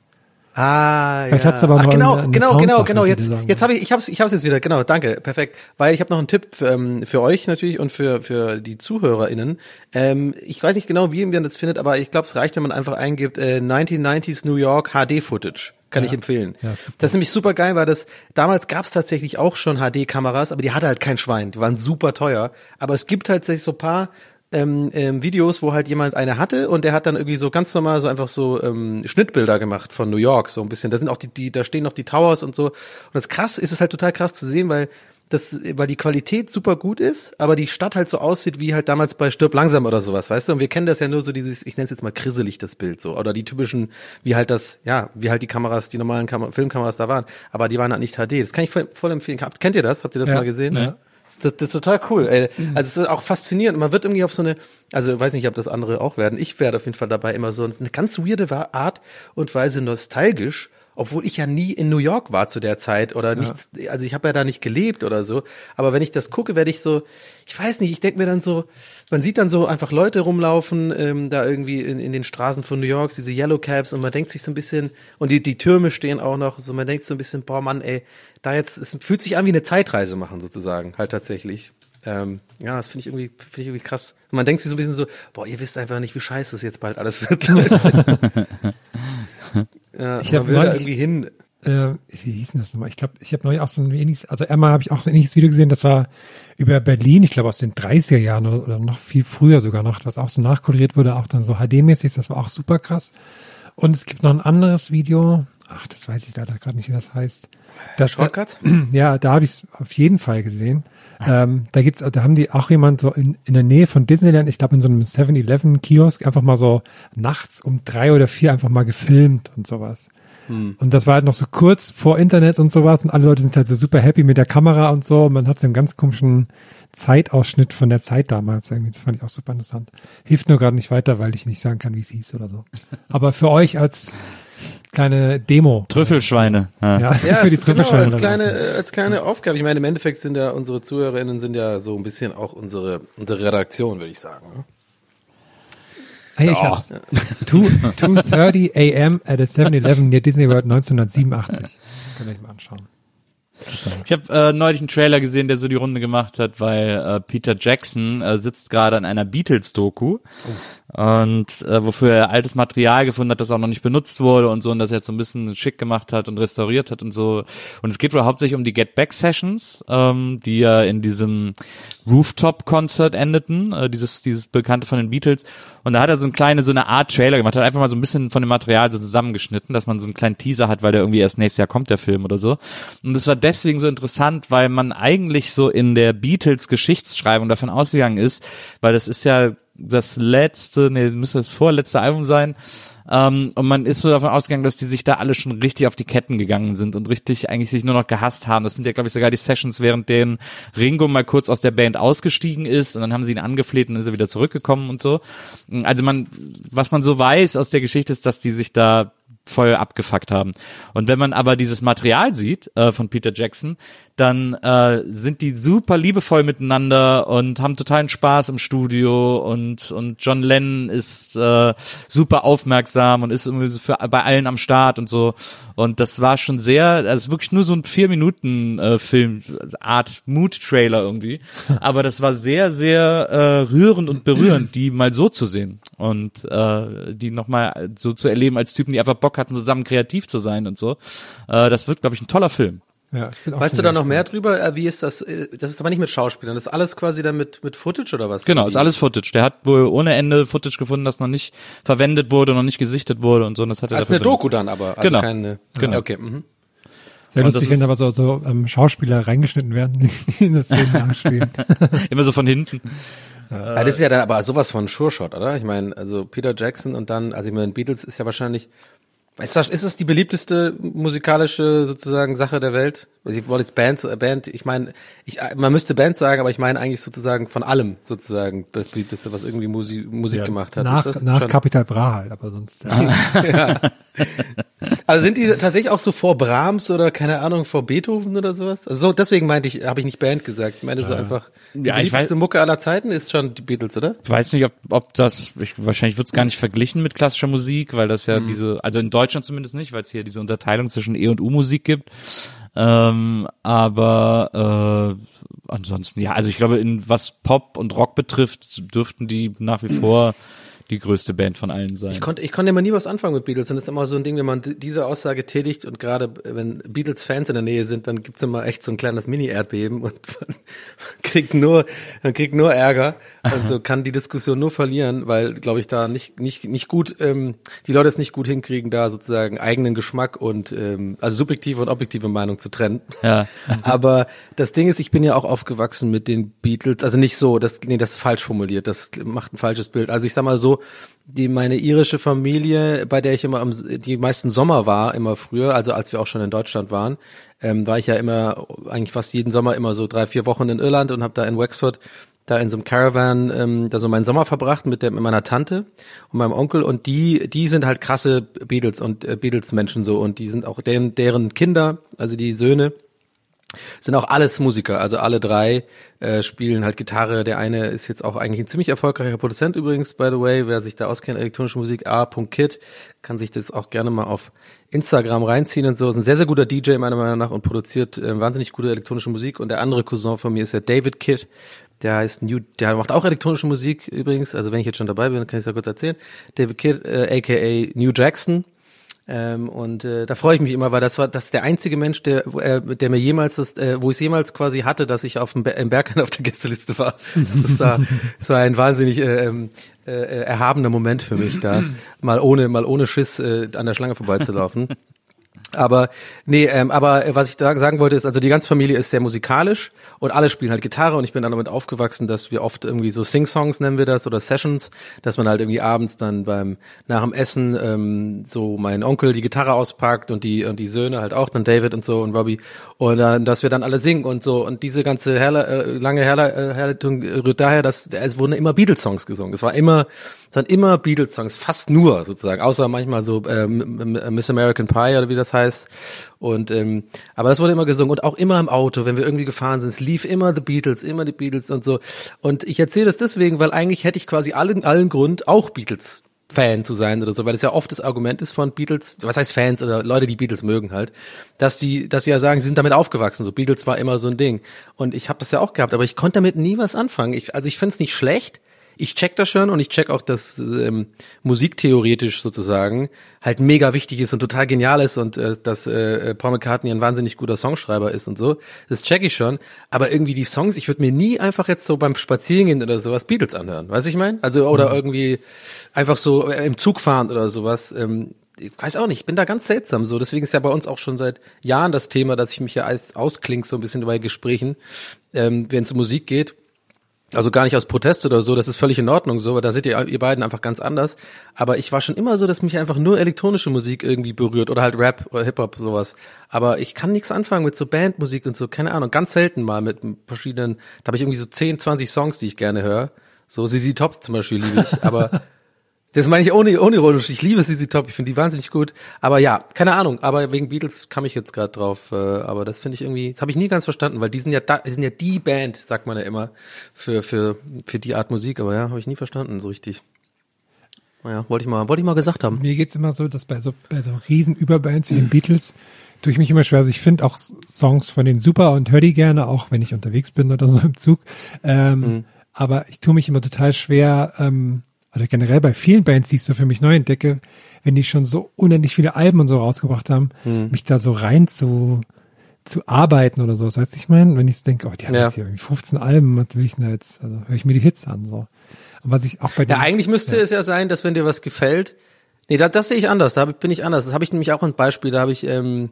Ah, Vielleicht ja. hat's aber Ach, genau, eine- eine genau, genau, genau. Jetzt, jetzt habe ich, ich hab's, ich hab's jetzt wieder. Genau, danke, perfekt. Weil ich habe noch einen Tipp für, ähm, für euch natürlich und für für die ZuhörerInnen. Ähm, ich weiß nicht genau, wie man das findet, aber ich glaube, es reicht, wenn man einfach eingibt äh, 1990s New York HD Footage. Kann ich empfehlen. Ja, das ist nämlich super geil, weil das damals gab es tatsächlich auch schon HD-Kameras, aber die hatte halt kein Schwein. Die waren super teuer. Aber es gibt tatsächlich so paar ähm, ähm, Videos, wo halt jemand eine hatte und der hat dann irgendwie so ganz normal so einfach so ähm, Schnittbilder gemacht von New York, so ein bisschen. Da sind auch die, die, da stehen noch die Towers und so. Und das ist krass, ist es halt total krass zu sehen, weil das, weil die Qualität super gut ist, aber die Stadt halt so aussieht wie halt damals bei Stirb langsam oder sowas, weißt du? Und wir kennen das ja nur so dieses, ich nenne es jetzt mal grisselig, das Bild so. Oder die typischen, wie halt das, ja, wie halt die Kameras, die normalen Kam Filmkameras da waren. Aber die waren halt nicht HD. Das kann ich voll, voll empfehlen. Habt- Kennt ihr das? Habt ihr das Ja, mal gesehen? ja. Das, das, ist total cool. Ey. Also es ist auch faszinierend. Man wird irgendwie auf so eine, also ich weiß nicht, ob das andere auch werden. Ich werde auf jeden Fall dabei immer so eine ganz weirde Art und Weise nostalgisch, obwohl ich ja nie in New York war zu der Zeit oder nichts, also ich habe ja da nicht gelebt oder so. Aber wenn ich das gucke, werde ich so, ich weiß nicht, ich denke mir dann so, man sieht dann so einfach Leute rumlaufen, ähm, da irgendwie in, in den Straßen von New York, diese Yellow Cabs und man denkt sich so ein bisschen, und die, die Türme stehen auch noch, so man denkt so ein bisschen, boah Mann, ey, da jetzt, es fühlt sich an wie eine Zeitreise machen sozusagen, halt tatsächlich. Ähm, ja, das finde ich irgendwie, finde ich irgendwie krass. Und man denkt sich so ein bisschen so, boah, ihr wisst einfach nicht, wie scheiße es jetzt bald alles wird. (laughs) (laughs) ja, Ich man hab will da neulich- irgendwie hin. Äh, wie hieß denn das nochmal? Ich glaube, ich habe neulich auch so ein ähnliches, also einmal habe ich auch so ein ähnliches Video gesehen, das war über Berlin, ich glaube aus den 30er Jahren oder, oder noch viel früher sogar noch, was auch so nachkoloriert wurde, auch dann so HD-mäßig, das war auch super krass. Und es gibt noch ein anderes Video, ach, das weiß ich leider gerade nicht, wie das heißt. Das, Shortcuts? (clears throat) ja, da habe ich es auf jeden Fall gesehen. Ähm, da gibt's, da haben die auch jemand so in, in der Nähe von Disneyland, ich glaube in so einem 7-Eleven-Kiosk, einfach mal so nachts um drei oder vier einfach mal gefilmt und sowas. Und das war halt noch so kurz vor Internet und sowas und alle Leute sind halt so super happy mit der Kamera und so. Und man hat so einen ganz komischen Zeitausschnitt von der Zeit damals irgendwie. Das fand ich auch super interessant. Hilft nur gerade nicht weiter, weil ich nicht sagen kann, wie es hieß oder so. (laughs) Aber für euch als kleine Demo. Trüffelschweine. Ja. (laughs) Ja, Ja, für die genau, Trüffelschweine als da kleine, äh, als kleine Aufgabe. Ich meine, im Endeffekt sind ja unsere ZuhörerInnen sind ja so ein bisschen auch unsere, unsere Redaktion, würde ich sagen. ne? Hey, ich hab's. 2.30 a.m. at a 7-Eleven near Disney World 1987. Könnt ihr euch mal anschauen. Ich habe äh, neulich einen Trailer gesehen, der so die Runde gemacht hat, weil äh, Peter Jackson äh, sitzt gerade an einer Beatles-Doku und äh, wofür er altes Material gefunden hat, das auch noch nicht benutzt wurde und so und das jetzt so ein bisschen schick gemacht hat und restauriert hat und so. Und es geht wohl hauptsächlich um die Get Back Sessions, ähm, die ja in diesem Rooftop-Konzert endeten, äh, dieses dieses bekannte von den Beatles. Und da hat er so eine kleine so eine Art Trailer gemacht, hat einfach mal so ein bisschen von dem Material so zusammengeschnitten, dass man so einen kleinen Teaser hat, weil der irgendwie erst nächstes Jahr kommt der Film oder so. Und es war deswegen so interessant, weil man eigentlich so in der Beatles Geschichtsschreibung davon ausgegangen ist, weil das ist ja das letzte, nee, müsste das vorletzte Album sein. Ähm, und man ist so davon ausgegangen, dass die sich da alle schon richtig auf die Ketten gegangen sind und richtig eigentlich sich nur noch gehasst haben. Das sind ja, glaube ich, sogar die Sessions, während denen Ringo mal kurz aus der Band ausgestiegen ist und dann haben sie ihn angefleht und dann ist er wieder zurückgekommen und so. Also man, was man so weiß aus der Geschichte ist, dass die sich da voll abgefuckt haben. Und wenn man aber dieses Material sieht äh, von Peter Jackson, dann äh, sind die super liebevoll miteinander und haben totalen Spaß im Studio und und John Lennon ist äh, super aufmerksam und ist irgendwie für, bei allen am Start und so. Und das war schon sehr, also wirklich nur so ein vier Minuten äh, Film, Art Mood Trailer irgendwie, (laughs) aber das war sehr sehr äh, rührend und berührend, die mal so zu sehen und äh, die nochmal so zu erleben als Typen, die einfach Bock hatten, zusammen kreativ zu sein und so. Äh, das wird, glaube ich, ein toller Film. Ja, Weißt du da noch mehr drüber? Äh, Wie ist das? äh, Das ist aber nicht mit Schauspielern. Das ist alles quasi dann mit, mit Footage oder was? Genau, ist alles Footage. Der hat wohl ohne Ende Footage gefunden, das noch nicht verwendet wurde, noch nicht gesichtet wurde und so. Und das hat er Also dafür eine Doku benutzt. dann aber. Also Genau. Keine, Genau. Okay. Mhm. Sehr Und lustig, das wenn aber so, so ähm, Schauspieler reingeschnitten werden, (laughs) die in das Szenen nachspielen. (laughs) Immer so von hinten. Ja, das ist ja dann aber sowas von Sure Shot, oder? Ich meine, also Peter Jackson und dann, also ich meine, Beatles ist ja wahrscheinlich, ist das, ist das die beliebteste musikalische sozusagen Sache der Welt? Also ich wollte jetzt Band, äh, Band, ich meine, ich, äh, man müsste Band sagen, aber ich meine eigentlich sozusagen von allem sozusagen das beliebteste, was irgendwie Musik, Musik gemacht hat. Nach, ist das nach schon- Capital Bra halt, aber sonst. (laughs) Ja. Also sind die tatsächlich auch so vor Brahms oder keine Ahnung vor Beethoven oder sowas? Also so, deswegen meinte ich, habe ich nicht Band gesagt. Ich meine so einfach die Ja, beliebteste weiß- Mucke aller Zeiten ist schon die Beatles, oder? Ich weiß nicht, ob, ob das, ich, wahrscheinlich wird es gar nicht verglichen mit klassischer Musik, weil das Mhm. ja diese, also in Deutschland zumindest nicht, weil es hier diese Unterteilung zwischen E- und U-Musik gibt. Ähm, aber äh, ansonsten, ja, also ich glaube, in was Pop und Rock betrifft, dürften die nach wie vor die größte Band von allen sein. Ich konnte, ich konnte immer nie was anfangen mit Beatles und das ist immer so ein Ding, wenn man diese Aussage tätigt und gerade wenn Beatles-Fans in der Nähe sind, dann gibt's immer echt so ein kleines Mini-Erdbeben und (laughs) man kriegt nur, man kriegt nur Ärger und so (laughs) kann die Diskussion nur verlieren, weil, glaube ich, da nicht, nicht, nicht gut, ähm, die Leute es nicht gut hinkriegen, da sozusagen eigenen Geschmack und ähm, also subjektive und objektive Meinung zu trennen. Ja. (laughs) Aber das Ding ist, ich bin ja auch aufgewachsen mit den Beatles, also nicht so, das, nee, das ist falsch formuliert, das macht ein falsches Bild. Also ich sag mal so, die meine irische Familie, bei der ich immer am, die meisten Sommer war, immer früher, also als wir auch schon in Deutschland waren, ähm, war ich ja immer eigentlich fast jeden Sommer immer so drei, vier Wochen in Irland und habe da in Wexford da in so einem Caravan ähm, da so meinen Sommer verbracht mit der mit meiner Tante und meinem Onkel und die die sind halt krasse Beatles und äh, Beatles Menschen so und die sind auch deren deren Kinder also die Söhne sind auch alles Musiker, also alle drei äh, spielen halt Gitarre. Der eine ist jetzt auch eigentlich ein ziemlich erfolgreicher Produzent übrigens, by the way. Wer sich da auskennt, elektronische Musik, a.kid, kann sich das auch gerne mal auf Instagram reinziehen und so. Ist ein sehr, sehr guter DJ meiner Meinung nach und produziert äh, wahnsinnig gute elektronische Musik. Und der andere Cousin von mir ist der David Kidd. Der heißt New, der macht auch elektronische Musik übrigens. Also wenn ich jetzt schon dabei bin, kann ich es ja kurz erzählen. David Kidd, äh, aka New Jackson. Ähm, und äh, da freue ich mich immer, weil das war das ist der einzige Mensch, der, wo, äh, der mir jemals das, äh, wo ich es jemals quasi hatte, dass ich auf dem Be im Berghain auf der Gästeliste war. Das war, das war ein wahnsinnig äh, ähm, äh, erhabener Moment für mich, da (clears throat) mal ohne mal ohne Schiss äh, an der Schlange vorbeizulaufen. Aber nee, ähm, aber äh, was ich da sagen wollte ist, also die ganze Familie ist sehr musikalisch und alle spielen halt Gitarre und ich bin dann damit aufgewachsen, dass wir oft irgendwie so Sing-Songs nennen wir das oder Sessions, dass man halt irgendwie abends dann beim nach dem Essen ähm, so mein Onkel die Gitarre auspackt und die und die Söhne halt auch, dann David und so und Robbie und dann, dass wir dann alle singen und so und diese ganze Herle äh, lange Herle äh, Herleitung rührt daher, dass es wurden immer Beatles-Songs gesungen. Es war immer waren immer Beatles-Songs, fast nur sozusagen, außer manchmal so ähm, Miss American Pie oder wie das heißt. Und ähm, aber das wurde immer gesungen und auch immer im Auto, wenn wir irgendwie gefahren sind, es lief immer The Beatles, immer die Beatles und so. Und ich erzähle das deswegen, weil eigentlich hätte ich quasi allen allen Grund auch Beatles Fan zu sein oder so, weil das ja oft das Argument ist von Beatles, was heißt Fans oder Leute, die Beatles mögen halt, dass die, dass sie ja sagen, sie sind damit aufgewachsen. So Beatles war immer so ein Ding. Und ich habe das ja auch gehabt, aber ich konnte damit nie was anfangen. Ich, also ich finde es nicht schlecht. Ich check das schon und ich check auch, dass ähm, musiktheoretisch sozusagen halt mega wichtig ist und total genial ist und äh, dass äh, Paul McCartney ein wahnsinnig guter Songschreiber ist und so. Das check ich schon. Aber irgendwie die Songs, ich würde mir nie einfach jetzt so beim Spazierengehen oder sowas Beatles anhören. Weißt du, ich meine? Also oder irgendwie einfach so äh, im Zug fahren oder sowas. Ähm, ich weiß auch nicht, ich bin da ganz seltsam so. Deswegen ist ja bei uns auch schon seit Jahren das Thema, dass ich mich ja als ausklinge so ein bisschen bei Gesprächen, ähm, wenn es um Musik geht. Also gar nicht aus Protest oder so, das ist völlig in Ordnung so, da seht ihr, ihr beiden einfach ganz anders. Aber ich war schon immer so, dass mich einfach nur elektronische Musik irgendwie berührt oder halt Rap oder Hip-Hop, sowas. Aber ich kann nichts anfangen mit so Bandmusik und so, keine Ahnung, ganz selten mal mit verschiedenen, da habe ich irgendwie so 10, 20 Songs, die ich gerne höre. So ZZ Top zum Beispiel liebe ich, aber (laughs) Das meine ich ohne, ohne ironisch. Ich liebe CC Top, ich finde die wahnsinnig gut. Aber ja, keine Ahnung. Aber wegen Beatles kam ich jetzt gerade drauf. Äh, aber das finde ich irgendwie, das habe ich nie ganz verstanden, weil die sind ja da, die sind ja die Band, sagt man ja immer, für, für, für die Art Musik. Aber ja, habe ich nie verstanden so richtig. Naja, wollte ich mal, wollte ich mal gesagt haben. Mir geht's immer so, dass bei so, bei so riesen Überbands wie den Beatles tue ich mich immer schwer. Also ich finde auch Songs von denen super und höre die gerne, auch wenn ich unterwegs bin oder so im Zug. Ähm, Mhm. Aber ich tue mich immer total schwer, ähm, oder generell bei vielen Bands, die ich so für mich neu entdecke, wenn die schon so unendlich viele Alben und so rausgebracht haben, Mhm. mich da so rein zu, zu arbeiten oder so. Das heißt, ich meine, wenn ich denke, oh, die haben Ja. jetzt hier irgendwie 15 Alben, was will ich denn da jetzt? Also höre ich mir die Hits an. So. Und was ich auch bei Ja, den, eigentlich müsste es ja sein, dass wenn dir was gefällt, nee, da, das sehe ich anders, da bin ich anders. Das habe ich nämlich auch ein Beispiel, da habe ich, ähm,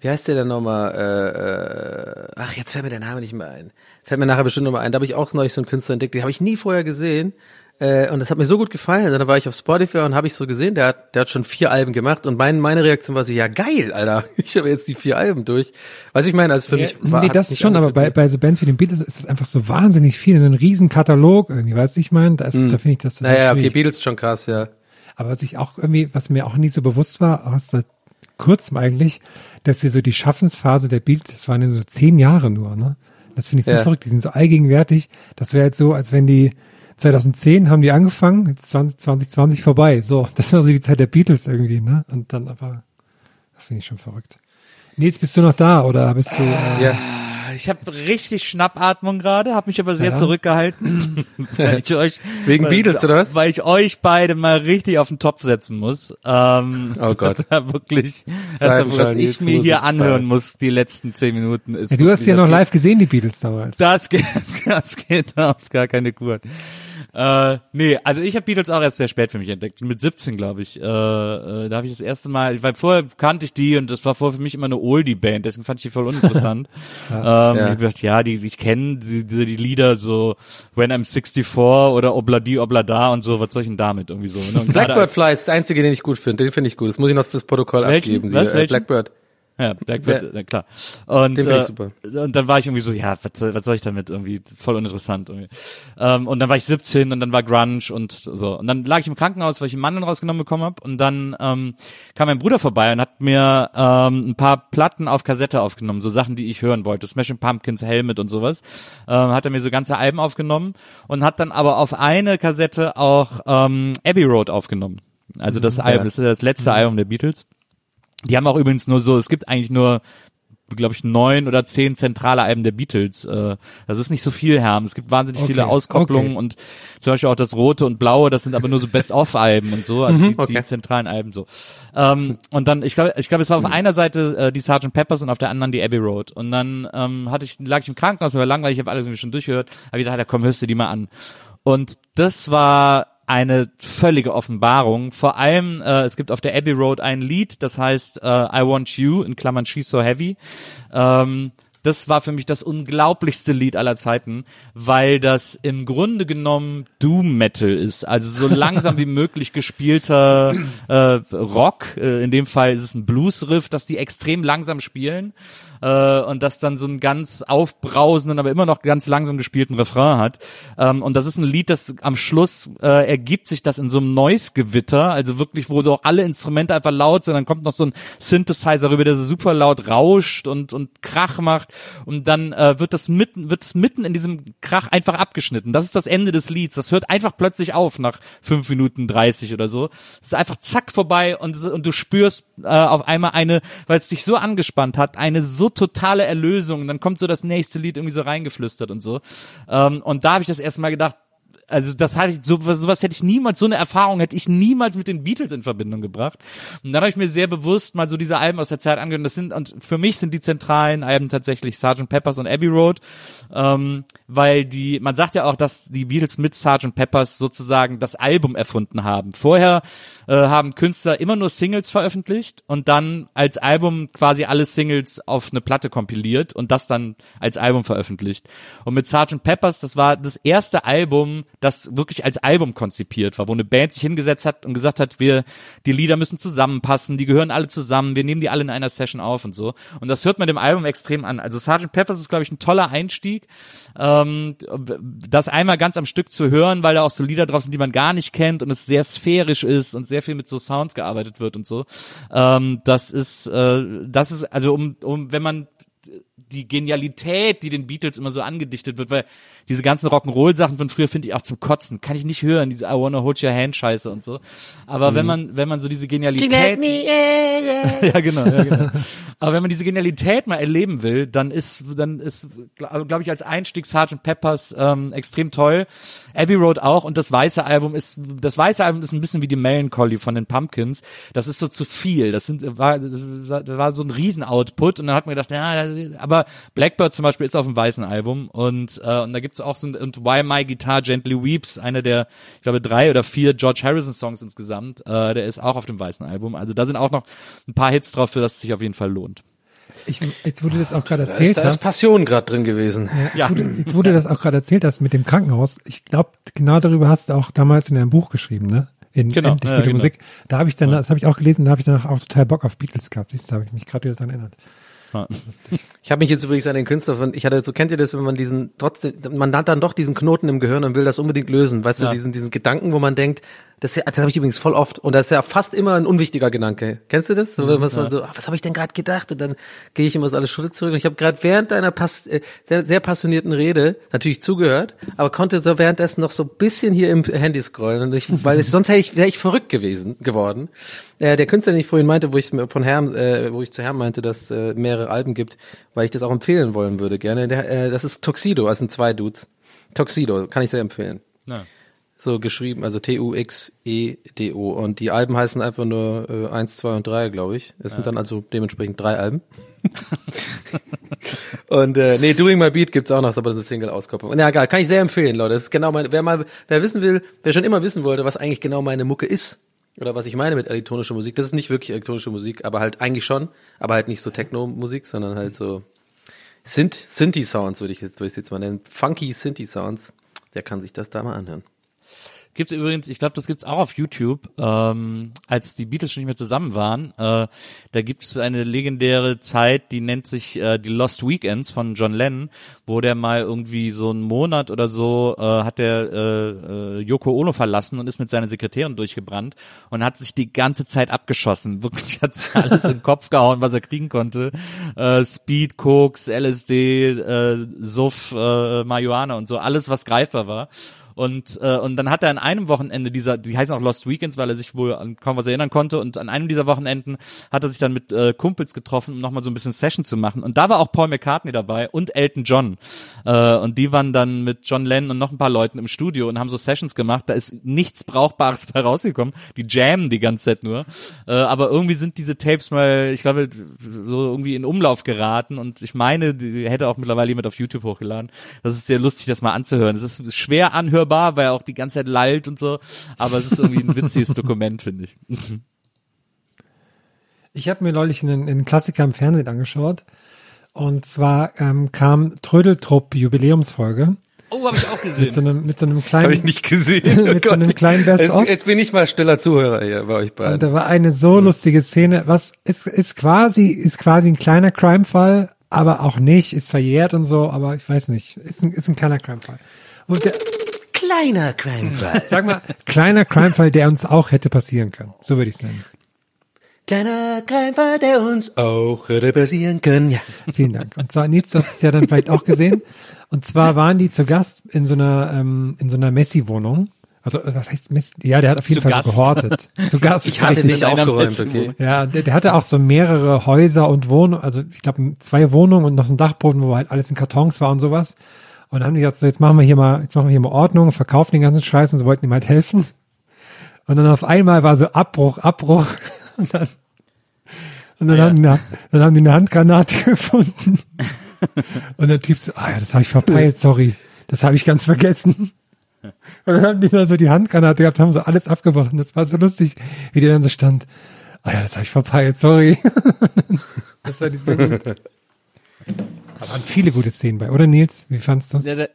wie heißt der denn nochmal, äh, äh, ach, jetzt fällt mir der Name nicht mehr ein. Fällt mir nachher bestimmt nochmal ein. Da habe ich auch neulich so einen Künstler entdeckt, den habe ich nie vorher gesehen. Äh, und das hat mir so gut gefallen. Dann war ich auf Spotify und habe ich so gesehen, der hat, der hat schon vier Alben gemacht. Und mein, meine Reaktion war so, ja geil, Alter. (laughs) Ich habe jetzt die vier Alben durch. Weißt du, ich meine, also für mich war nee, das schon, aber bei, bei so Bands wie den Beatles ist das einfach so wahnsinnig viel, so ein riesen Katalog irgendwie, weißt du, ich meine, da, da finde ich das total Hm. Naja, okay, schwierig. Beatles schon krass, ja. Aber was ich auch irgendwie, was mir auch nie so bewusst war, aus seit kurzem eigentlich, dass wir so die Schaffensphase der Beatles, das waren ja so zehn Jahre nur, ne? Das finde ich so Ja. verrückt, die sind so allgegenwärtig. Das wäre jetzt so, als wenn die 2010 haben die angefangen, jetzt 20, 2020 vorbei. So, (laughs) das war so die Zeit der Beatles irgendwie, ne? Und dann aber, das finde ich schon verrückt. Nils, bist du noch da oder bist du? Äh, Ja. Ich habe richtig Schnappatmung gerade, habe mich aber sehr Ja. zurückgehalten. (laughs) weil ich euch, Wegen weil, Beatles, oder was? Weil ich euch beide mal richtig auf den Topf setzen muss. Ähm, Oh (laughs) Gott. Das war wirklich, das war, was ich mir hier anhören muss, die letzten zehn Minuten. Ist ja, du hast ja noch live gesehen, die Beatles damals. Das geht, das geht auf gar keine Kur. Äh, nee, also ich habe Beatles auch erst sehr spät für mich entdeckt. Mit 17, glaube ich. Äh, äh, da habe ich das erste Mal, weil vorher kannte ich die und das war vorher für mich immer eine Oldie-Band, deswegen fand ich die voll uninteressant. (laughs) ähm, Ja. Ich hab gedacht, ja, die, ich kenne die, die, die Lieder so When I'm 64 oder Obladi Oblada und so, was soll ich denn damit irgendwie so? Ne? Blackbird Fly ist der einzige, den ich gut finde. Den finde ich gut. Das muss ich noch fürs Protokoll Welchen? abgeben. Was? Die, äh? Blackbird. Ja, Blackbird, na klar. Und, Den äh, super. und dann war ich irgendwie so, ja, was soll, was soll ich damit? Irgendwie voll uninteressant. Irgendwie. Ähm, und dann war ich 17 und dann war Grunge und so. Und dann lag ich im Krankenhaus, weil ich einen Mandeln rausgenommen bekommen habe. Und dann ähm, kam mein Bruder vorbei und hat mir ähm, ein paar Platten auf Kassette aufgenommen, so Sachen, die ich hören wollte. Smashing Pumpkins, Helmet und sowas. Ähm, hat er mir so ganze Alben aufgenommen und hat dann aber auf eine Kassette auch ähm, Abbey Road aufgenommen. Also das Album, das ist das letzte Album der Beatles. Die haben auch übrigens nur so, es gibt eigentlich nur, glaube ich, neun oder zehn zentrale Alben der Beatles. Äh, das ist nicht so viel, Herm. Es gibt wahnsinnig viele Okay, Auskopplungen okay. und zum Beispiel auch das Rote und Blaue, das sind aber nur so Best-of-Alben und so, also die, Mhm, okay. die zentralen Alben so. Ähm, und dann, ich glaube, ich glaube, es war auf einer Seite äh, die Sgt. Peppers und auf der anderen die Abbey Road. Und dann ähm, hatte ich, lag ich im Krankenhaus, mir war langweilig, ich habe alles irgendwie schon durchgehört. Habe ich gesagt, ja, komm, hörst du die mal an. Und das war eine völlige Offenbarung. Vor allem, äh, es gibt auf der Abbey Road ein Lied, das heißt äh, I Want You, in Klammern She's So Heavy. Ähm, das war für mich das unglaublichste Lied aller Zeiten, weil das im Grunde genommen Doom Metal ist. Also so (laughs) langsam wie möglich gespielter äh, Rock. Äh, in dem Fall ist es ein Blues-Riff, das die extrem langsam spielen äh, und das dann so einen ganz aufbrausenden, aber immer noch ganz langsam gespielten Refrain hat. Ähm, und das ist ein Lied, das am Schluss äh, ergibt sich das in so einem Noise-Gewitter, also wirklich, wo so auch alle Instrumente einfach laut sind, dann kommt noch so ein Synthesizer rüber, der so super laut rauscht und, und Krach macht und dann äh, wird das mitten, wird es mitten in diesem Krach einfach abgeschnitten. Das ist das Ende des Lieds. Das hört einfach plötzlich auf nach fünf Minuten 30 oder so. Es ist einfach zack vorbei und, und du spürst äh, auf einmal eine, weil es dich so angespannt hat, eine so totale Erlösung. Und dann kommt so das nächste Lied irgendwie so reingeflüstert und so. Ähm, und da habe ich das erste Mal gedacht, also das habe ich sowas, sowas hätte ich niemals so eine Erfahrung hätte ich niemals mit den Beatles in Verbindung gebracht und dann habe ich mir sehr bewusst mal so diese Alben aus der Zeit angehört das sind und für mich sind die zentralen Alben tatsächlich Sgt. Peppers und Abbey Road ähm, weil die man sagt ja auch dass die Beatles mit Sgt. Peppers sozusagen das Album erfunden haben vorher äh, haben Künstler immer nur Singles veröffentlicht und dann als Album quasi alle Singles auf eine Platte kompiliert und das dann als Album veröffentlicht. Und mit Sgt. Peppers, das war das erste Album, das wirklich als Album konzipiert war, wo eine Band sich hingesetzt hat und gesagt hat, wir, die Lieder müssen zusammenpassen, die gehören alle zusammen, wir nehmen die alle in einer Session auf und so. Und das hört man dem Album extrem an. Also Sgt. Peppers ist, glaube ich, ein toller Einstieg, ähm, das einmal ganz am Stück zu hören, weil da auch so Lieder drauf sind, die man gar nicht kennt und es sehr sphärisch ist und sehr viel mit so Sounds gearbeitet wird und so. Ähm, das ist, äh, das ist, also um, um, wenn man die Genialität, die den Beatles immer so angedichtet wird, weil diese ganzen Rock'n'Roll-Sachen von früher finde ich auch zum Kotzen. Kann ich nicht hören, diese I wanna hold your hand Scheiße und so. Aber wenn man, wenn man so diese Genialität. (laughs) ja, genau, ja, genau. Aber wenn man diese Genialität mal erleben will, dann ist, dann ist, glaube glaub ich, als Einstieg Sgt. Peppers ähm, extrem toll. Abbey Road auch und das weiße Album ist, das weiße Album ist ein bisschen wie die Melancholy von den Pumpkins. Das ist so zu viel. Das sind, war, das war so ein Riesen-Output und dann hat man gedacht, ja, aber Blackbird zum Beispiel ist auf dem weißen Album und, äh, und da gibt's auch so ein, und Why My Guitar Gently Weeps, einer der, ich glaube, drei oder vier George Harrison Songs insgesamt, äh, der ist auch auf dem weißen Album. Also da sind auch noch ein paar Hits drauf, für das es sich auf jeden Fall lohnt. Ich, jetzt wurde das auch gerade Da erzählt ist, da ist hast. Passion gerade drin gewesen. Ja. Jetzt, wurde, jetzt wurde das auch gerade erzählt hast mit dem Krankenhaus. Ich glaube, genau darüber hast du auch damals in einem Buch geschrieben, ne? In Genau, Endlich ja, gute genau. Musik. Da habe ich dann, das habe ich auch gelesen, da habe ich danach auch total Bock auf Beatles gehabt. Siehst du, da habe ich mich gerade wieder dran erinnert. Ja. Ich habe mich jetzt übrigens an den Künstler von, ich hatte so, kennt ihr das, wenn man diesen, trotzdem, man hat dann doch diesen Knoten im Gehirn und will das unbedingt lösen, weißt Ja. du, diesen, diesen Gedanken, wo man denkt, das, ja- das habe ich übrigens voll oft und das ist ja fast immer ein unwichtiger Gedanke. Kennst du das? So, was man so, ah, was habe ich denn gerade gedacht? Und dann gehe ich immer so alle Schritte zurück und ich habe gerade während deiner pass äh, sehr, sehr passionierten Rede natürlich zugehört, aber konnte so währenddessen noch so ein bisschen hier im Handy scrollen und ich, weil es, sonst hätte ich, wäre ich verrückt gewesen, geworden. Äh, der Künstler, den ich vorhin meinte, wo ich von Herrn, äh, wo ich zu Herrn meinte, dass äh, mehrere Alben gibt, weil ich das auch empfehlen wollen würde gerne. Der, äh, das ist Tuxedo, das sind zwei Dudes. Tuxedo, kann ich sehr empfehlen. Ja. So geschrieben, also T-U-X-E-D-O. Und die Alben heißen einfach nur äh, 1, 2 und 3, glaube ich. Es sind dann also dementsprechend drei Alben. (laughs) (laughs) und äh, nee, Doing My Beat gibt's auch noch, aber das ist Single-Auskopplung. Ja, egal, kann ich sehr empfehlen, Leute. Das ist genau mein, wer mal, wer wissen will, wer schon immer wissen wollte, was eigentlich genau meine Mucke ist, oder was ich meine mit elektronischer Musik, das ist nicht wirklich elektronische Musik, aber halt eigentlich schon, aber halt nicht so Techno-Musik, sondern halt so Synth, Synthi-Sounds würde ich jetzt, würde ich jetzt mal nennen. Funky Synthi-Sounds. Der kann sich das da mal anhören. Gibt's übrigens, ich glaube, das gibt's auch auf YouTube, ähm, als die Beatles schon nicht mehr zusammen waren. Äh, da gibt's eine legendäre Zeit, die nennt sich äh, die Lost Weekends von John Lennon, wo der mal irgendwie so einen Monat oder so äh, hat der äh, äh, Yoko Ono verlassen und ist mit seiner Sekretärin durchgebrannt und hat sich die ganze Zeit abgeschossen. Wirklich hat alles in den Kopf gehauen, was er kriegen konnte. Äh, Speed, Koks, LSD, äh, Suff, äh, Marihuana und so, alles, was greifbar war. Und, äh, und dann hat er an einem Wochenende dieser, die heißen auch Lost Weekends, weil er sich wohl an kaum was erinnern konnte. Und an einem dieser Wochenenden hat er sich dann mit äh, Kumpels getroffen, um nochmal so ein bisschen Session zu machen. Und da war auch Paul McCartney dabei und Elton John. Äh, und die waren dann mit John Lennon und noch ein paar Leuten im Studio und haben so Sessions gemacht. Da ist nichts Brauchbares (laughs) bei rausgekommen. Die jammen die ganze Zeit nur. Äh, aber irgendwie sind diese Tapes mal, ich glaube, so irgendwie in Umlauf geraten. Und ich meine, die hätte auch mittlerweile jemand auf YouTube hochgeladen. Das ist sehr lustig, das mal anzuhören. Das ist schwer anhörbar, weil er auch die ganze Zeit lallt und so. Aber es ist irgendwie ein witziges (laughs) Dokument, finde ich. Ich habe mir neulich einen, einen Klassiker im Fernsehen angeschaut. Und zwar ähm, kam Trödeltrupp Jubiläumsfolge Oh, habe ich auch mit so gesehen. einem, mit so einem kleinen, Habe ich nicht gesehen. (laughs) Mit so einem kleinen Best-of. jetzt, jetzt bin ich mal stiller Zuhörer hier bei euch Und beiden. da war eine so lustige Szene, was ist, ist quasi, ist quasi ein kleiner Crime-Fall, aber auch nicht, ist verjährt und so, aber ich weiß nicht, ist ein, ist ein kleiner Crime-Fall. Und der, Kleiner Crime-Fall. (laughs) sag mal, kleiner Crime-Fall, der uns auch hätte passieren können. So würde ich es nennen. Kleiner Crime-Fall, der uns auch hätte passieren können. Ja. Vielen Dank. Und zwar, Nils, du hast es ja dann vielleicht auch gesehen. Und zwar waren die zu Gast in so einer, ähm, in so einer Messi-Wohnung. Also, was heißt Messi? Ja, der hat auf jeden Zu Fall Gast. gehortet. Zu (laughs) Gast. Ich hatte weiß nicht aufgeräumt, okay. Ja, der, der hatte auch so mehrere Häuser und Wohnungen, also ich glaube zwei Wohnungen und noch so ein Dachboden, wo halt alles in Kartons war und sowas. Und dann haben die gesagt, so, jetzt machen wir hier mal, jetzt machen wir hier mal Ordnung, verkaufen den ganzen Scheiß und so wollten ihm halt helfen. Und dann auf einmal war so Abbruch, Abbruch. (laughs) Und dann, und dann, Ja. haben, die eine, dann haben die eine Handgranate (laughs) gefunden. Und der Typ so, ah ja, das habe ich verpeilt, sorry. Das habe ich ganz vergessen. Und dann haben die da so die Handgranate gehabt, haben so alles abgebrochen. Das war so lustig, wie der dann so stand. Ah ja, das habe ich verpeilt, sorry. (laughs) das war die sehr gut. Da waren viele gute Szenen bei, oder Nils? Wie fandst du Ja, der,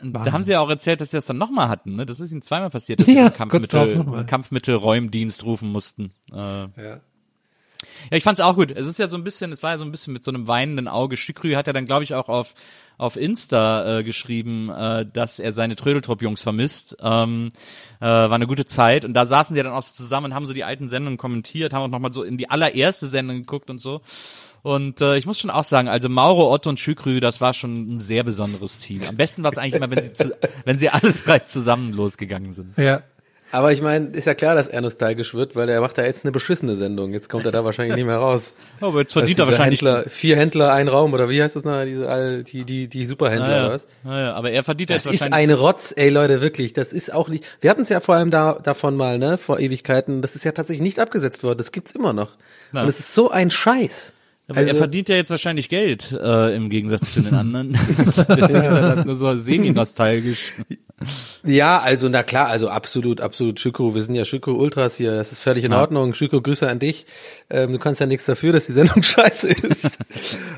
Da haben sie ja auch erzählt, dass sie das dann nochmal hatten. Ne? Das ist ihnen zweimal passiert, dass (laughs) Ja, sie Kampfmittel. Kampfmittelräumdienst rufen mussten. Äh, ja. ich fand's auch gut. Es ist ja so ein bisschen, es war ja so ein bisschen mit so einem weinenden Auge. Schükrü hat ja dann, glaube ich, auch auf auf Insta äh, geschrieben, äh, dass er seine Trödeltrupp-Jungs vermisst. Ähm, äh, war eine gute Zeit und da saßen sie ja dann auch so zusammen und haben so die alten Sendungen kommentiert, haben auch nochmal so in die allererste Sendung geguckt und so. Und äh, ich muss schon auch sagen, also Mauro, Otto und Schükrü, das war schon ein sehr besonderes Team. Am besten war es eigentlich immer, wenn sie, zu, (laughs) wenn sie alle drei zusammen losgegangen sind. Ja. Aber ich meine, ist ja klar, dass er nostalgisch wird, weil er macht da jetzt eine beschissene Sendung. Jetzt kommt er da wahrscheinlich nicht mehr raus. (laughs) Oh, aber jetzt verdient er wahrscheinlich. Händler, vier Händler, ein Raum oder wie heißt das noch? Diese die die die Superhändler Ah, oder ja. was? Ah, ja, aber er verdient Das jetzt ist wahrscheinlich. eine Rotz, ey Leute, wirklich. Das ist auch nicht. Wir hatten es ja vor allem da davon mal, ne, vor Ewigkeiten. Das ist ja tatsächlich nicht abgesetzt worden. Das gibt's immer noch. Na. Und es ist so ein Scheiß. Aber er Also- verdient ja jetzt wahrscheinlich Geld äh, im Gegensatz zu den (laughs) anderen. (laughs) Deswegen ist er dann nur so semi-nostalgisch. Ja, also na klar, also absolut, absolut Schüko. Wir sind ja Schüko Ultras hier. Das ist völlig in Ja. Ordnung. Schüko, Grüße an dich. Ähm, du kannst ja nichts dafür, dass die Sendung (laughs) scheiße ist.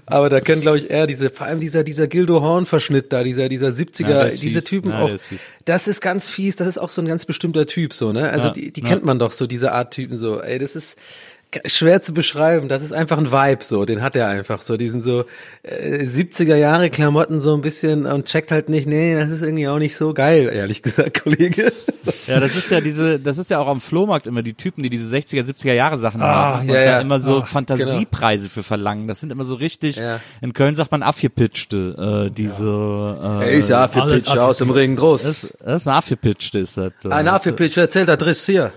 Aber da können, glaube ich, eher diese, vor allem dieser, dieser Gildo Horn Verschnitt da, dieser, dieser 70er, Ja, diese fies. Typen Ja, auch. ist. Das ist ganz fies. Das ist auch so ein ganz bestimmter Typ, so, ne? Also die, die kennt man doch so, diese Art Typen so. Ey, das ist, schwer zu beschreiben. Das ist einfach ein Vibe so, den hat er einfach so, diesen so äh, 70er Jahre Klamotten so ein bisschen und checkt halt nicht, nee, das ist irgendwie auch nicht so geil, ehrlich gesagt, (laughs) Kollege. Ja, das ist ja diese, das ist ja auch am Flohmarkt immer die Typen, die diese 60er, 70er Jahre Sachen Ah, haben und ja, da ja. immer so Ah, Fantasiepreise für verlangen. Das sind immer so richtig, Ja. in Köln sagt man abgepitchte, äh, diese, äh, Ey, alle Pitch aus im Ring groß. das, das ist ein abgepitchte, ist das. Äh, Ein Affe-Pitch, erzähl da Driss hier.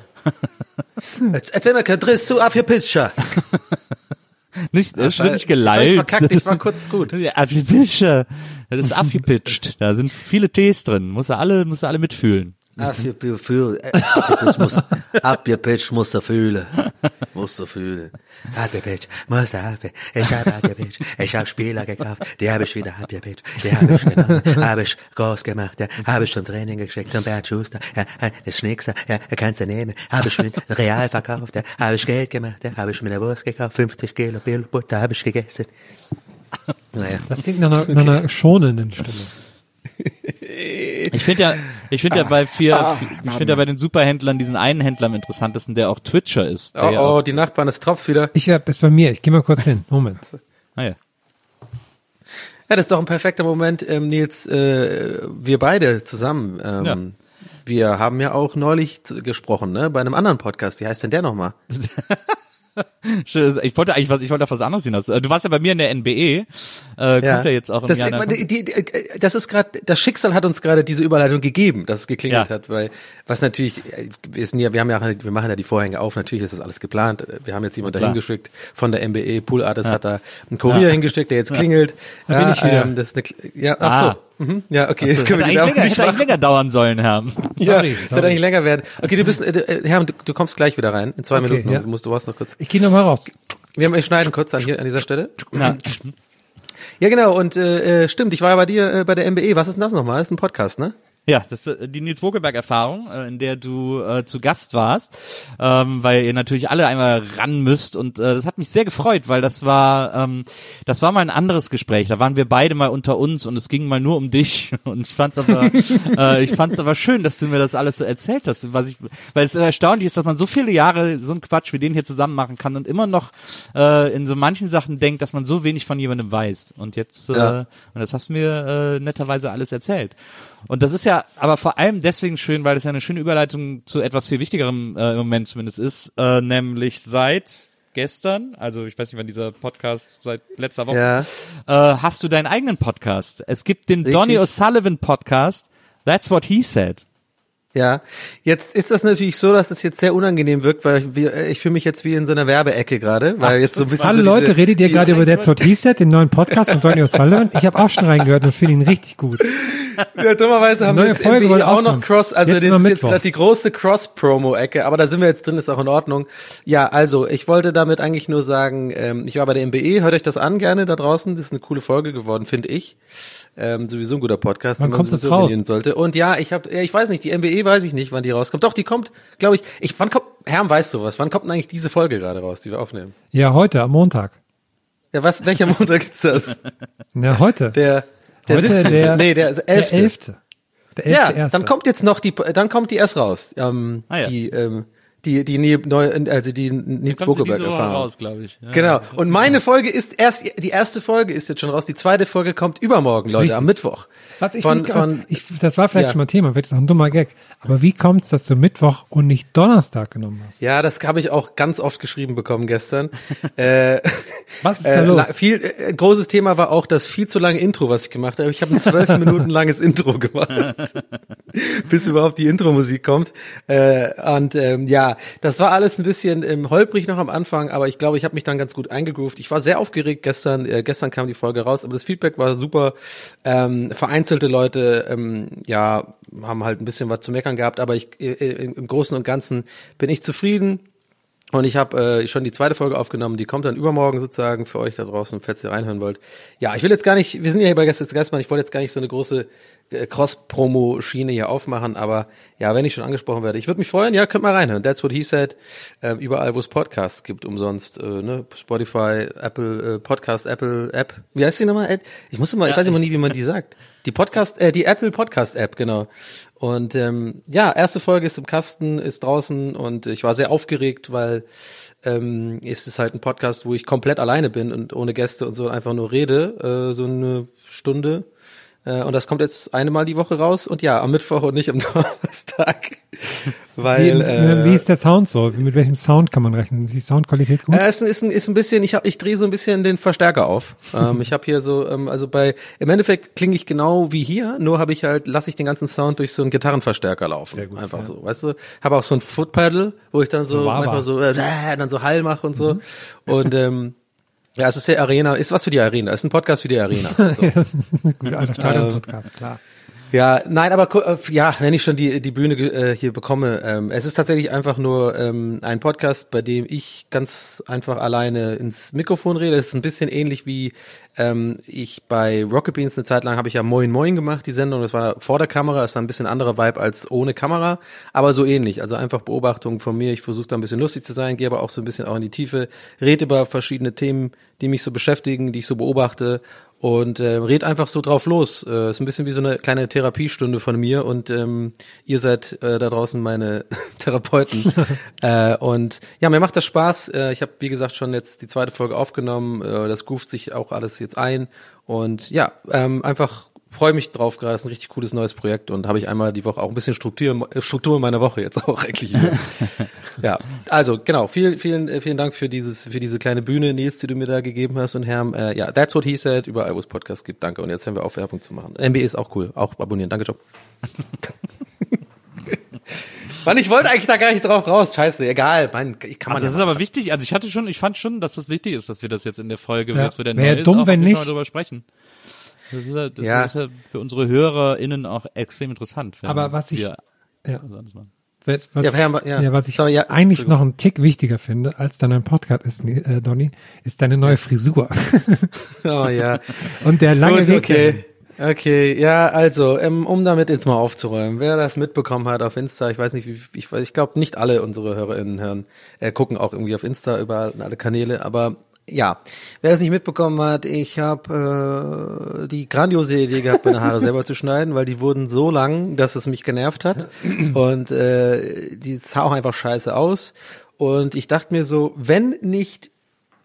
Erzähl mir kein Driss zu Affe-Pitcher. (laughs) Nicht, das wird nicht Ich geleitet. verkackt, ich war kurz gut. (laughs) Abgepitcht. Das ist (laughs) abgepitcht. Da sind viele T's drin. Muss er alle, muss er alle mitfühlen. Abgepitcht muss, (laughs) abgepitcht muss er fühlen. Muss er fühlen. Abgepitcht, muss er abgepitcht. Ich hab abgepitcht. Ich hab Spieler gekauft. Die habe ich wieder abgepitcht. Die habe ich genommen. Habe ich groß gemacht. Ja, habe ich zum Training geschickt. Zum Bert Schuster. Ja, das Schnickser. Ja, kannst du nehmen. Habe ich mit Real verkauft. Ja, habe ich Geld gemacht. Ja, habe ich mir eine Wurst gekauft. 50 Kilo Butter habe ich gegessen. (laughs) Naja. Das klingt nach einer, nach einer schonenden Stimme. Ich finde ja, ich finde ja bei vier, ich finde ja bei den Superhändlern diesen einen Händler am interessantesten, der auch Twitcher ist. Oh, ja oh, auch, die Nachbarn, es tropft wieder. Ich hab es bei mir. Ich gehe mal kurz hin. Moment. ah ja. Ja, das ist doch ein perfekter Moment, ähm, Nils, äh, wir beide zusammen. Ähm, Ja. Wir haben ja auch neulich gesprochen, ne, bei einem anderen Podcast. Wie heißt denn der nochmal? (laughs) (laughs) Ich wollte eigentlich was, ich wollte auf was anderes hinaus. Du warst ja bei mir in der NBE, äh, kommt ja jetzt auch im das, Jahr. äh, die, die, äh, das ist gerade, das Schicksal hat uns gerade diese Überleitung gegeben, dass es geklingelt Ja. hat, weil was natürlich, äh, wir sind ja, wir haben ja, wir machen ja die Vorhänge auf. Natürlich ist das alles geplant. Wir haben jetzt jemand Klar. dahin geschickt von der MBE. Pool Artist hat da einen Kurier Ja. hingeschickt, der jetzt klingelt. Da bin ich wieder. Ähm, das ist eine, ja, ach Ah. Mhm. Ja, okay, das jetzt können hätte eigentlich, länger, hätte eigentlich länger dauern sollen, Herr. Ja, Sorry, das wird sorry. eigentlich länger werden. Okay, du bist, äh, äh, Herr, du, du kommst gleich wieder rein. In zwei Okay, Minuten. ja. Du musst, du brauchst noch kurz. Ich gehe noch mal raus. Wir, haben, wir schneiden kurz an hier an dieser Stelle. Ja. Ja, genau. Und äh, äh, stimmt, ich war ja bei dir äh, bei der MBE. Was ist denn das nochmal? Das ist ein Podcast, ne? Ja, das ist äh, die Nils Bokelberg-Erfahrung, äh, in der du äh, zu Gast warst, ähm, weil ihr natürlich alle einmal ran müsst und äh, das hat mich sehr gefreut, weil das war ähm, das war mal ein anderes Gespräch. Da waren wir beide mal unter uns und es ging mal nur um dich (laughs) und ich fand's aber äh, ich fand's aber schön, dass du mir das alles so erzählt hast, was ich weil es erstaunlich ist, dass man so viele Jahre so einen Quatsch wie den hier zusammen machen kann und immer noch äh, in so manchen Sachen denkt, dass man so wenig von jemandem weiß und jetzt äh, Ja. und das hast du mir äh, netterweise alles erzählt. Und das ist ja aber vor allem deswegen schön, weil es ja eine schöne Überleitung zu etwas viel Wichtigerem äh, im Moment zumindest ist, äh, nämlich seit gestern, also ich weiß nicht, wann dieser Podcast seit letzter Woche, Ja. äh, hast du deinen eigenen Podcast. Es gibt den Richtig. Donny O'Sullivan Podcast. That's what he said. Ja, jetzt ist das natürlich so, dass es jetzt sehr unangenehm wirkt, weil ich, wir- ich fühle mich jetzt wie in so einer Werbeecke gerade, weil jetzt so ein bisschen Hallo so Leute, redet ihr gerade über That's What He Said, den neuen Podcast von Donny O'Sullivan? Ich habe auch schon reingehört und finde ihn richtig gut. Ja, dummerweise haben Neue wir jetzt Folge auch noch aufgenommen. Cross, also Jetzt das ist jetzt gerade die große Cross-Promo-Ecke, aber da sind wir jetzt drin, ist auch in Ordnung. Ja, also ich wollte damit eigentlich nur sagen, ähm, ich war bei der MBE, hört euch das an gerne da draußen, das ist eine coole Folge geworden, finde ich. Ähm, sowieso ein guter Podcast, Wann den man kommt das sowieso raus? abonnieren sollte. Und ja, ich habe, ja, ich weiß nicht, die MBE weiß ich nicht, wann die rauskommt. Doch, die kommt, glaube ich, ich, wann kommt, Herm weiß sowas, wann kommt denn eigentlich diese Folge gerade raus, die wir aufnehmen? Ja, heute, am Montag. Ja, was, welcher Montag ist das? (laughs) Na, heute. Der, der Heute 17. der- nee, der 11. Der 11. Der Ja, 11.1.. dann kommt jetzt noch die, dann kommt die erst raus. Ähm, Ah, ja. Die, ähm, die, die, neu, also die Nils Kommt Buckeberg erfahren. raus, glaube ich. Ja. Genau. Und meine Folge ist erst, die erste Folge ist jetzt schon raus. Die zweite Folge kommt übermorgen, Leute, Richtig. am Mittwoch. Was ich, Von- von- ich, das war vielleicht Ja. schon mal Thema, wird das auch ein dummer Gag. Aber wie kommt's, dass du Mittwoch und nicht Donnerstag genommen hast? Ja, das habe ich auch ganz oft geschrieben bekommen gestern. (laughs) äh, Was ist da äh, los? viel, äh, großes Thema war auch das viel zu lange Intro, was ich gemacht habe. Ich habe ein zwölf (laughs) Minuten langes Intro gemacht, (laughs) bis überhaupt die Intro-Musik kommt. Äh, und ähm, ja, das war alles ein bisschen ähm, holprig noch am Anfang, aber ich glaube, ich habe mich dann ganz gut eingegroovt. Ich war sehr aufgeregt gestern. Äh, gestern kam die Folge raus, aber das Feedback war super. Ähm, vereinzelte Leute, ähm, ja, haben halt ein bisschen was zu meckern gehabt, aber ich äh, äh, im Großen und Ganzen bin ich zufrieden. Und ich habe äh, schon die zweite Folge aufgenommen, die kommt dann übermorgen sozusagen für euch da draußen, falls ihr reinhören wollt. Ja, ich will jetzt gar nicht, wir sind ja hier bei Gäste Geistmann, ich wollte jetzt gar nicht so eine große äh, Cross-Promo-Schiene hier aufmachen, aber ja, wenn ich schon angesprochen werde, ich würde mich freuen, ja, könnt mal reinhören. That's what he said. Ähm, überall, wo es Podcasts gibt, umsonst, äh, ne? Spotify, Apple, äh, Podcast, Apple, App. Wie heißt die nochmal? Ich muss immer, ich weiß immer nie, wie man die sagt. Die Podcast, äh, die Apple Podcast App, genau. Und ähm, ja, erste Folge ist im Kasten, ist draußen und ich war sehr aufgeregt, weil ähm, es ist halt ein Podcast, wo ich komplett alleine bin und ohne Gäste und so einfach nur rede, äh, so eine Stunde. Äh, und das kommt jetzt eine Mal die Woche raus und ja, am Mittwoch und nicht am (laughs) Donnerstag. Wie, weil äh, wie ist der Sound so? Mit welchem Sound kann man rechnen? Ist die Soundqualität gut? äh, ist, ein- ist, ein- ist ein bisschen, ich hab, ich drehe so ein bisschen den Verstärker auf. ähm, ich habe hier so, ähm, also bei, im Endeffekt klinge ich genau wie hier, nur habe ich halt, lasse ich den ganzen Sound durch so einen Gitarrenverstärker laufen. Sehr gut, Einfach ja. so, weißt du? Habe auch so ein Footpedal, wo ich dann so, So manchmal so, äh, (laughs) dann so Hall mache und so. Mhm. Und ähm, ja, es ist der Arena, ist was für die Arena, es ist ein Podcast für die Arena. (laughs) So. gut, alter Stadion-Podcast, klar. Ja, nein, aber äh, ja, wenn ich schon die die Bühne äh, hier bekomme, ähm, es ist tatsächlich einfach nur ähm, ein Podcast, bei dem ich ganz einfach alleine ins Mikrofon rede. Es ist ein bisschen ähnlich wie ähm, ich bei Rocket Beans eine Zeit lang habe ich ja Moin Moin gemacht, die Sendung. Das war vor der Kamera, ist ein bisschen anderer Vibe als ohne Kamera, aber so ähnlich. Also einfach Beobachtungen von mir. Ich versuche da ein bisschen lustig zu sein, gehe aber auch so ein bisschen auch in die Tiefe, rede über verschiedene Themen, die mich so beschäftigen, die ich so beobachte und äh, red einfach so drauf los. Äh, ist ein bisschen wie so eine kleine Therapiestunde von mir und ähm, ihr seid äh, da draußen meine (laughs) Therapeuten. (laughs) äh, und ja, mir macht das Spaß. Äh, ich habe, wie gesagt, schon jetzt die zweite Folge aufgenommen. Äh, das groovt sich auch alles jetzt ein. Und ja, ähm, einfach freue mich drauf gerade. Das ist ein richtig cooles neues Projekt und habe ich einmal die Woche auch ein bisschen Struktur, Struktur in meiner Woche jetzt (laughs) auch eigentlich. (laughs) Ja, also genau. Vielen, vielen, äh, vielen Dank für dieses, für diese kleine Bühne, Nils, die du mir da gegeben hast und Herm. Äh, ja, that's what he said. Überall, wo es Podcasts gibt. Danke. Und jetzt hören wir auf, Werbung zu machen. NBA ist auch cool. Auch abonnieren. Danke, Job. (laughs) Mann, ich wollte eigentlich da gar nicht drauf raus. Scheiße, egal. Mann, ich kann man Also das ja ist aber wichtig. Also ich hatte schon, ich fand schon, dass das wichtig ist, dass wir das jetzt in der Folge, Ja. jetzt wo der Wäre dumm, ist, auch wenn nicht. mal drüber sprechen. Das ist ja, das Ja. ist ja für unsere HörerInnen auch extrem interessant. Aber was ich- Ja. was Ja, was ich Sorry, ja, eigentlich noch einen Tick wichtiger finde, als dann ein Podcast ist, äh, Donny, ist deine neue Frisur. (laughs) Oh ja. Und der lange Gut, Weg. okay. Okay, ja, also, ähm, um damit jetzt mal aufzuräumen, wer das mitbekommen hat auf Insta, ich weiß nicht, wie, ich weiß, ich glaube nicht alle unsere HörerInnen hören, äh, gucken auch irgendwie auf Insta überall in alle Kanäle, aber ja, wer es nicht mitbekommen hat, ich habe äh, die grandiose Idee gehabt, meine Haare (laughs) selber zu schneiden, weil die wurden so lang, dass es mich genervt hat (clears throat) und äh, die sah auch einfach scheiße aus und ich dachte mir so, wenn nicht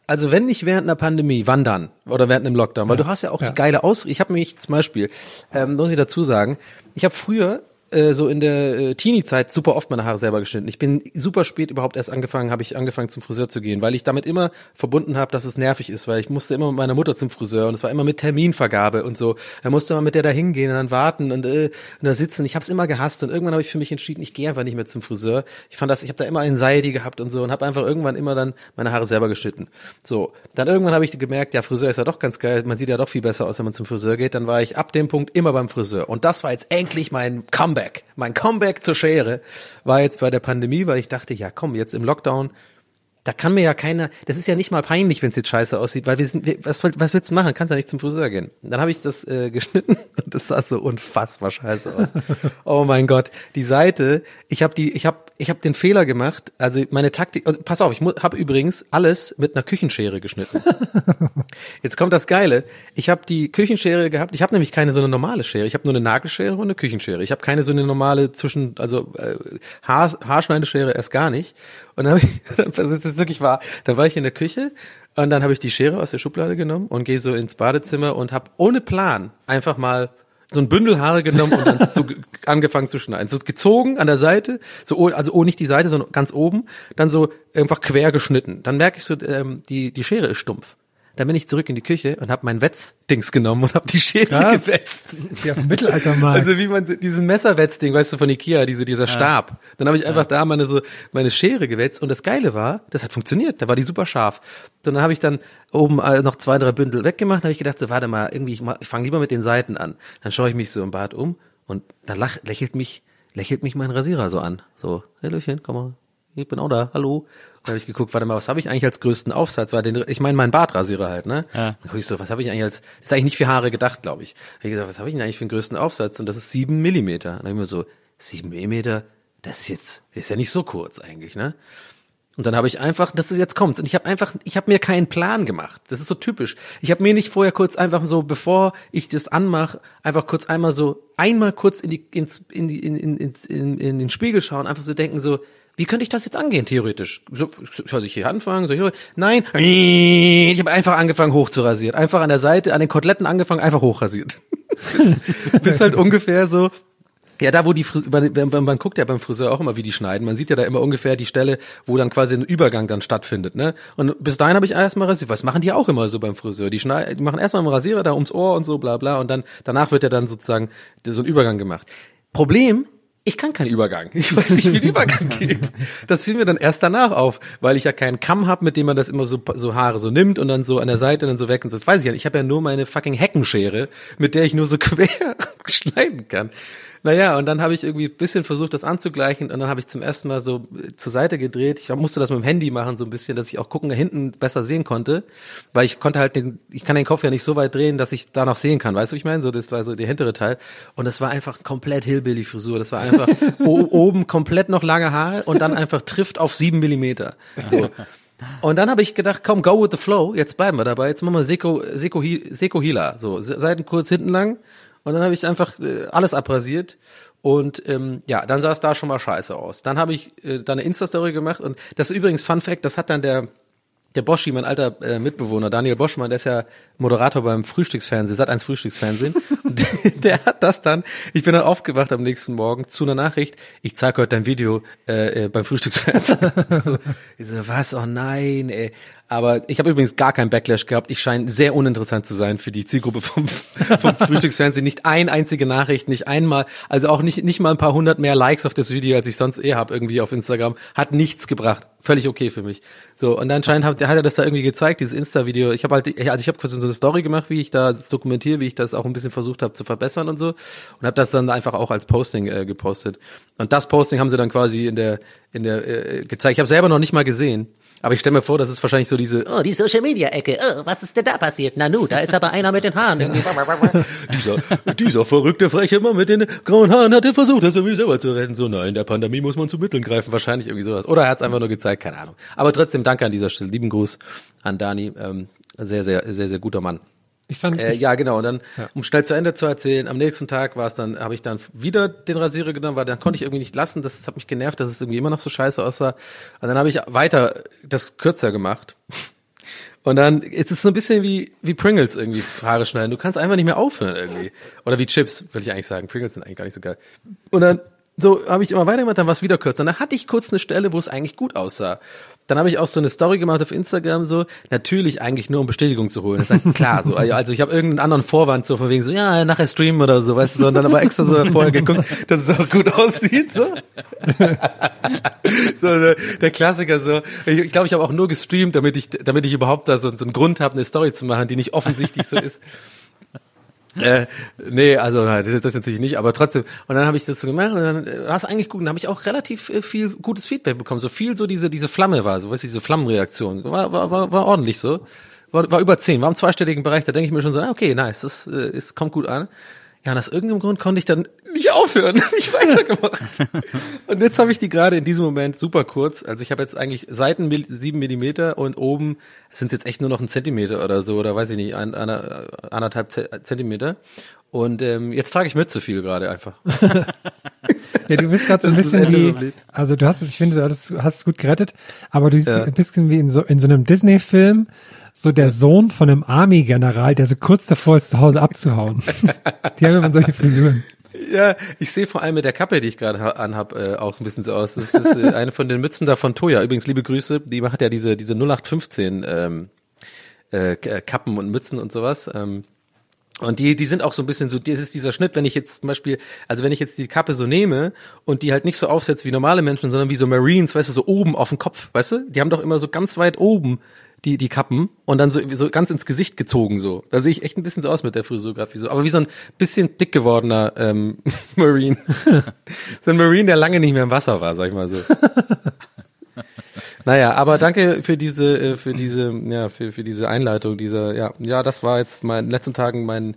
also wenn nicht während einer Pandemie, wann dann? Oder während einem Lockdown? Weil du hast ja auch ja. die geile Aus. Ich habe mich zum Beispiel, ähm, muss ich dazu sagen, ich habe früher äh, so in der äh, Teenie-Zeit super oft meine Haare selber geschnitten. Ich bin super spät überhaupt erst angefangen, habe ich angefangen zum Friseur zu gehen, weil ich damit immer verbunden habe, dass es nervig ist, weil ich musste immer mit meiner Mutter zum Friseur und es war immer mit Terminvergabe und so. Da musste man mit der da hingehen und dann warten und, äh, und da sitzen. Ich habe es immer gehasst und irgendwann habe ich für mich entschieden, ich gehe einfach nicht mehr zum Friseur. Ich fand das, ich habe da immer einen Seidi gehabt und so und habe einfach irgendwann immer dann meine Haare selber geschnitten. So, dann irgendwann habe ich gemerkt, ja, Friseur ist ja doch ganz geil, man sieht ja doch viel besser aus, wenn man zum Friseur geht. Dann war ich ab dem Punkt immer beim Friseur und das war jetzt endlich mein Comeback. Mein Comeback zur Schere war jetzt bei der Pandemie, weil ich dachte, ja komm, jetzt im Lockdown da kann mir ja keiner, das ist ja nicht mal peinlich, wenn es jetzt scheiße aussieht, weil wir sind, wir, was, soll, was willst du machen? Kannst ja nicht zum Friseur gehen. Dann habe ich das äh, (laughs) geschnitten und das sah so unfassbar scheiße aus. (laughs) oh mein Gott, die Seite, ich habe die, ich habe, ich habe den Fehler gemacht. Also meine Taktik, also pass auf, ich habe übrigens alles mit einer Küchenschere geschnitten. (laughs) Jetzt kommt das Geile. Ich habe die Küchenschere gehabt. Ich habe nämlich keine so eine normale Schere. Ich habe nur eine Nagelschere und eine Küchenschere. Ich habe keine so eine normale zwischen, also äh, Haar, Haarschneideschere erst gar nicht. Und dann habe ich, das ist wirklich wahr, da war ich in der Küche und dann habe ich die Schere aus der Schublade genommen und gehe so ins Badezimmer und habe ohne Plan einfach mal so ein Bündel Haare genommen und dann (laughs) so ge- angefangen zu schneiden. So gezogen an der Seite, so also oh nicht die Seite, sondern ganz oben, dann so einfach quer geschnitten. Dann merke ich so, ähm, die die Schere ist stumpf. Dann bin ich zurück in die Küche und habe mein Wetzdings genommen und habe die Schere Krass. gewetzt. Wie auf dem Mittelaltermarkt. Also wie man diesen Messerwetzding, weißt du, von Ikea, diese, dieser Stab. Dann habe ich einfach da meine so meine Schere gewetzt und das Geile war, das hat funktioniert. Da war die super scharf. Und dann habe ich dann oben äh, noch zwei, drei Bündel weggemacht. habe ich gedacht, so warte mal, irgendwie ich, ich fange lieber mit den Seiten an. Dann schaue ich mich so im Bad um und dann lach, lächelt mich lächelt mich mein Rasierer so an. So, Hallöchen, komm mal, ich bin auch da, hallo. Dann habe ich geguckt, warte mal, was habe ich eigentlich als größten Aufsatz? War den, ich meine, mein Bartrasierer halt, ne? Ja. Dann guck ich so, was habe ich eigentlich als, das ist eigentlich nicht für Haare gedacht, glaube ich. Hab ich gesagt, was habe ich denn eigentlich für den größten Aufsatz? Und das ist sieben Millimeter. Dann hab ich mir so, sieben Millimeter, das ist jetzt, das ist ja nicht so kurz eigentlich, ne? Und dann habe ich einfach, das ist jetzt kommt's. Und ich habe einfach, ich habe mir keinen Plan gemacht. Das ist so typisch. Ich habe mir nicht vorher kurz einfach so, bevor ich das anmache, einfach kurz einmal so, einmal kurz in die, ins, in die, in, in, in, in den Spiegel schauen, einfach so denken so, wie könnte ich das jetzt angehen, theoretisch? So, soll ich hier anfangen? Soll ich hier? Nein, ich habe einfach angefangen hochzurasieren. Einfach an der Seite, an den Koteletten angefangen, einfach hochrasiert. (laughs) bis, halt ungefähr so, ja, da wo die Fris man, man, man guckt ja beim Friseur auch immer, wie die schneiden. Man sieht ja da immer ungefähr die Stelle, wo dann quasi ein Übergang dann stattfindet, ne? Und bis dahin habe ich erstmal rasiert. Was machen die auch immer so beim Friseur? Die schneiden, die machen erstmal einen Rasierer da ums Ohr und so, bla bla. Und dann danach wird ja dann sozusagen so ein Übergang gemacht. Problem, ich kann keinen Übergang. Ich weiß nicht, wie ein Übergang geht. Das fiel mir dann erst danach auf, weil ich ja keinen Kamm habe, mit dem man das immer so, so Haare so nimmt und dann so an der Seite dann so weg und so. Das weiß ich ja nicht. Ich habe ja nur meine fucking Heckenschere, mit der ich nur so (laughs) quer schneiden kann. Naja, und dann habe ich irgendwie ein bisschen versucht, das anzugleichen und dann habe ich zum ersten Mal so äh, zur Seite gedreht. Ich musste das mit dem Handy machen, so ein bisschen, dass ich auch gucken, da hinten besser sehen konnte, weil ich konnte halt den, ich kann den Kopf ja nicht so weit drehen, dass ich da noch sehen kann, weißt du, ich meine? So, das war so der hintere Teil und das war einfach komplett Hillbilly-Frisur. Das war einfach (laughs) oben komplett noch lange Haare und dann einfach trifft auf sieben Millimeter. So. Und dann habe ich gedacht, komm, go with the flow, jetzt bleiben wir dabei, jetzt machen wir Seko, Seko, Seko Hila, so, Se- Seiten kurz, hinten lang. Und dann habe ich einfach äh, alles abrasiert. Und ähm, ja, dann sah es da schon mal scheiße aus. Dann habe ich äh, da eine Insta-Story gemacht und das ist übrigens Fun Fact, das hat dann der der Boschi, mein alter äh, Mitbewohner, Daniel Boschmann, der ist ja Moderator beim Frühstücksfernsehen, Sat 1 Frühstücksfernsehen. (laughs) Der, der hat das dann, ich bin dann aufgewacht am nächsten Morgen zu einer Nachricht, ich zeige heute dein Video äh, äh, beim Frühstücksfernsehen. (laughs) so, ich so, was? Oh nein, ey. Aber ich habe übrigens gar keinen Backlash gehabt. Ich scheine sehr uninteressant zu sein für die Zielgruppe vom, vom (laughs) Frühstücksfernsehen. Nicht ein einzige Nachricht, nicht einmal, also auch nicht, nicht mal ein paar hundert mehr Likes auf das Video, als ich sonst eh habe irgendwie auf Instagram. Hat nichts gebracht. Völlig okay für mich. So, und anscheinend hat, hat er das da irgendwie gezeigt, dieses Insta-Video. Ich habe halt, also ich habe quasi so eine Story gemacht, wie ich da das dokumentiere, wie ich das auch ein bisschen versucht habe zu verbessern und so. Und habe das dann einfach auch als Posting äh, gepostet. Und das Posting haben sie dann quasi in der, in der äh, gezeigt. Ich habe selber noch nicht mal gesehen. Aber ich stelle mir vor, das ist wahrscheinlich so diese, Oh, die Social Media Ecke. Oh, was ist denn da passiert? Nanu, da ist aber einer mit den Haaren. (laughs) dieser, dieser verrückte freche Mann mit den grauen Haaren hat er versucht, das irgendwie selber zu retten. So, nein, in der Pandemie muss man zu Mitteln greifen. Wahrscheinlich irgendwie sowas. Oder er hat es einfach nur gezeigt, keine Ahnung. Aber trotzdem danke an dieser Stelle. Lieben Gruß an Dani. Ähm, sehr, sehr, sehr, sehr guter Mann. Ich fand, Äh, ich, ja, genau. Und dann, Ja. um schnell zu Ende zu erzählen, am nächsten Tag war es dann, habe ich dann wieder den Rasierer genommen, weil dann konnte ich irgendwie nicht lassen. Das hat mich genervt, dass es irgendwie immer noch so scheiße aussah. Und dann habe ich weiter das kürzer gemacht. Und dann, es ist so ein bisschen wie, wie Pringles irgendwie Haare schneiden. Du kannst einfach nicht mehr aufhören irgendwie. Oder wie Chips, will ich eigentlich sagen. Pringles sind eigentlich gar nicht so geil. Und dann, so habe ich immer weitergemacht, dann war es wieder kürzer. Und dann hatte ich kurz eine Stelle, wo es eigentlich gut aussah. Dann habe ich auch so eine Story gemacht auf Instagram, so, natürlich eigentlich nur um Bestätigung zu holen. Das ist halt klar, so, (laughs) also ich habe irgendeinen anderen Vorwand, so von wegen so, ja, nachher streamen oder so, weißt du, und dann aber extra so vorher geguckt, dass es auch gut aussieht, so. (laughs) so der, der Klassiker, so. Ich glaube, ich, glaub, ich habe auch nur gestreamt, damit ich, damit ich überhaupt da so, so einen Grund habe, eine Story zu machen, die nicht offensichtlich so ist. Äh, nee, also nein, das, das natürlich nicht, aber trotzdem. Und dann habe ich das so gemacht und dann äh, war es eigentlich gut. Und dann habe ich auch relativ äh, viel gutes Feedback bekommen. So viel so diese diese Flamme war, so weißt du, diese Flammenreaktion. War, war, war, war ordentlich so. War, war über zehn, war im zweistelligen Bereich. Da denke ich mir schon so, okay, nice, das äh, ist, kommt gut an. Ja, und aus irgendeinem Grund konnte ich dann nicht aufhören, (laughs) nicht weitergemacht. (laughs) und jetzt habe ich die gerade in diesem Moment super kurz. Also ich habe jetzt eigentlich Seiten sieben Millimeter und oben sind es jetzt echt nur noch ein Zentimeter oder so oder weiß ich nicht, ein, einer, anderthalb Ze- Zentimeter. Und ähm, jetzt trage ich mit zu viel gerade einfach. (laughs) Ja, du bist gerade so ein bisschen wie, also du hast es, ich finde, du hast, hast es gut gerettet, aber du siehst Ja. ein bisschen wie in so, in so einem Disney-Film, so der Sohn von einem Army-General, der so kurz davor ist, zu Hause abzuhauen. Die haben immer solche Frisuren. Ja, ich sehe vor allem mit der Kappe, die ich gerade ha- anhab, äh, auch ein bisschen so aus. Das ist äh, (laughs) eine von den Mützen da von Toya. Übrigens, liebe Grüße, die macht ja diese, diese 0815 ähm, äh, K- Kappen und Mützen und sowas. Ähm, und die, die sind auch so ein bisschen so, das ist dieser Schnitt, wenn ich jetzt zum Beispiel, also wenn ich jetzt die Kappe so nehme und die halt nicht so aufsetze wie normale Menschen, sondern wie so Marines, weißt du, so oben auf dem Kopf, weißt du? Die haben doch immer so ganz weit oben die, die Kappen und dann so, so ganz ins Gesicht gezogen so. Da sehe ich echt ein bisschen so aus mit der Frisur gerade, so, aber wie so ein bisschen dick gewordener ähm, (laughs) Marine. so ein Marine, der lange nicht mehr im Wasser war, sag ich mal so. Naja, aber danke für diese, äh, für diese, ja, für, für diese Einleitung, dieser, ja, ja, das war jetzt mein, in den letzten Tagen mein,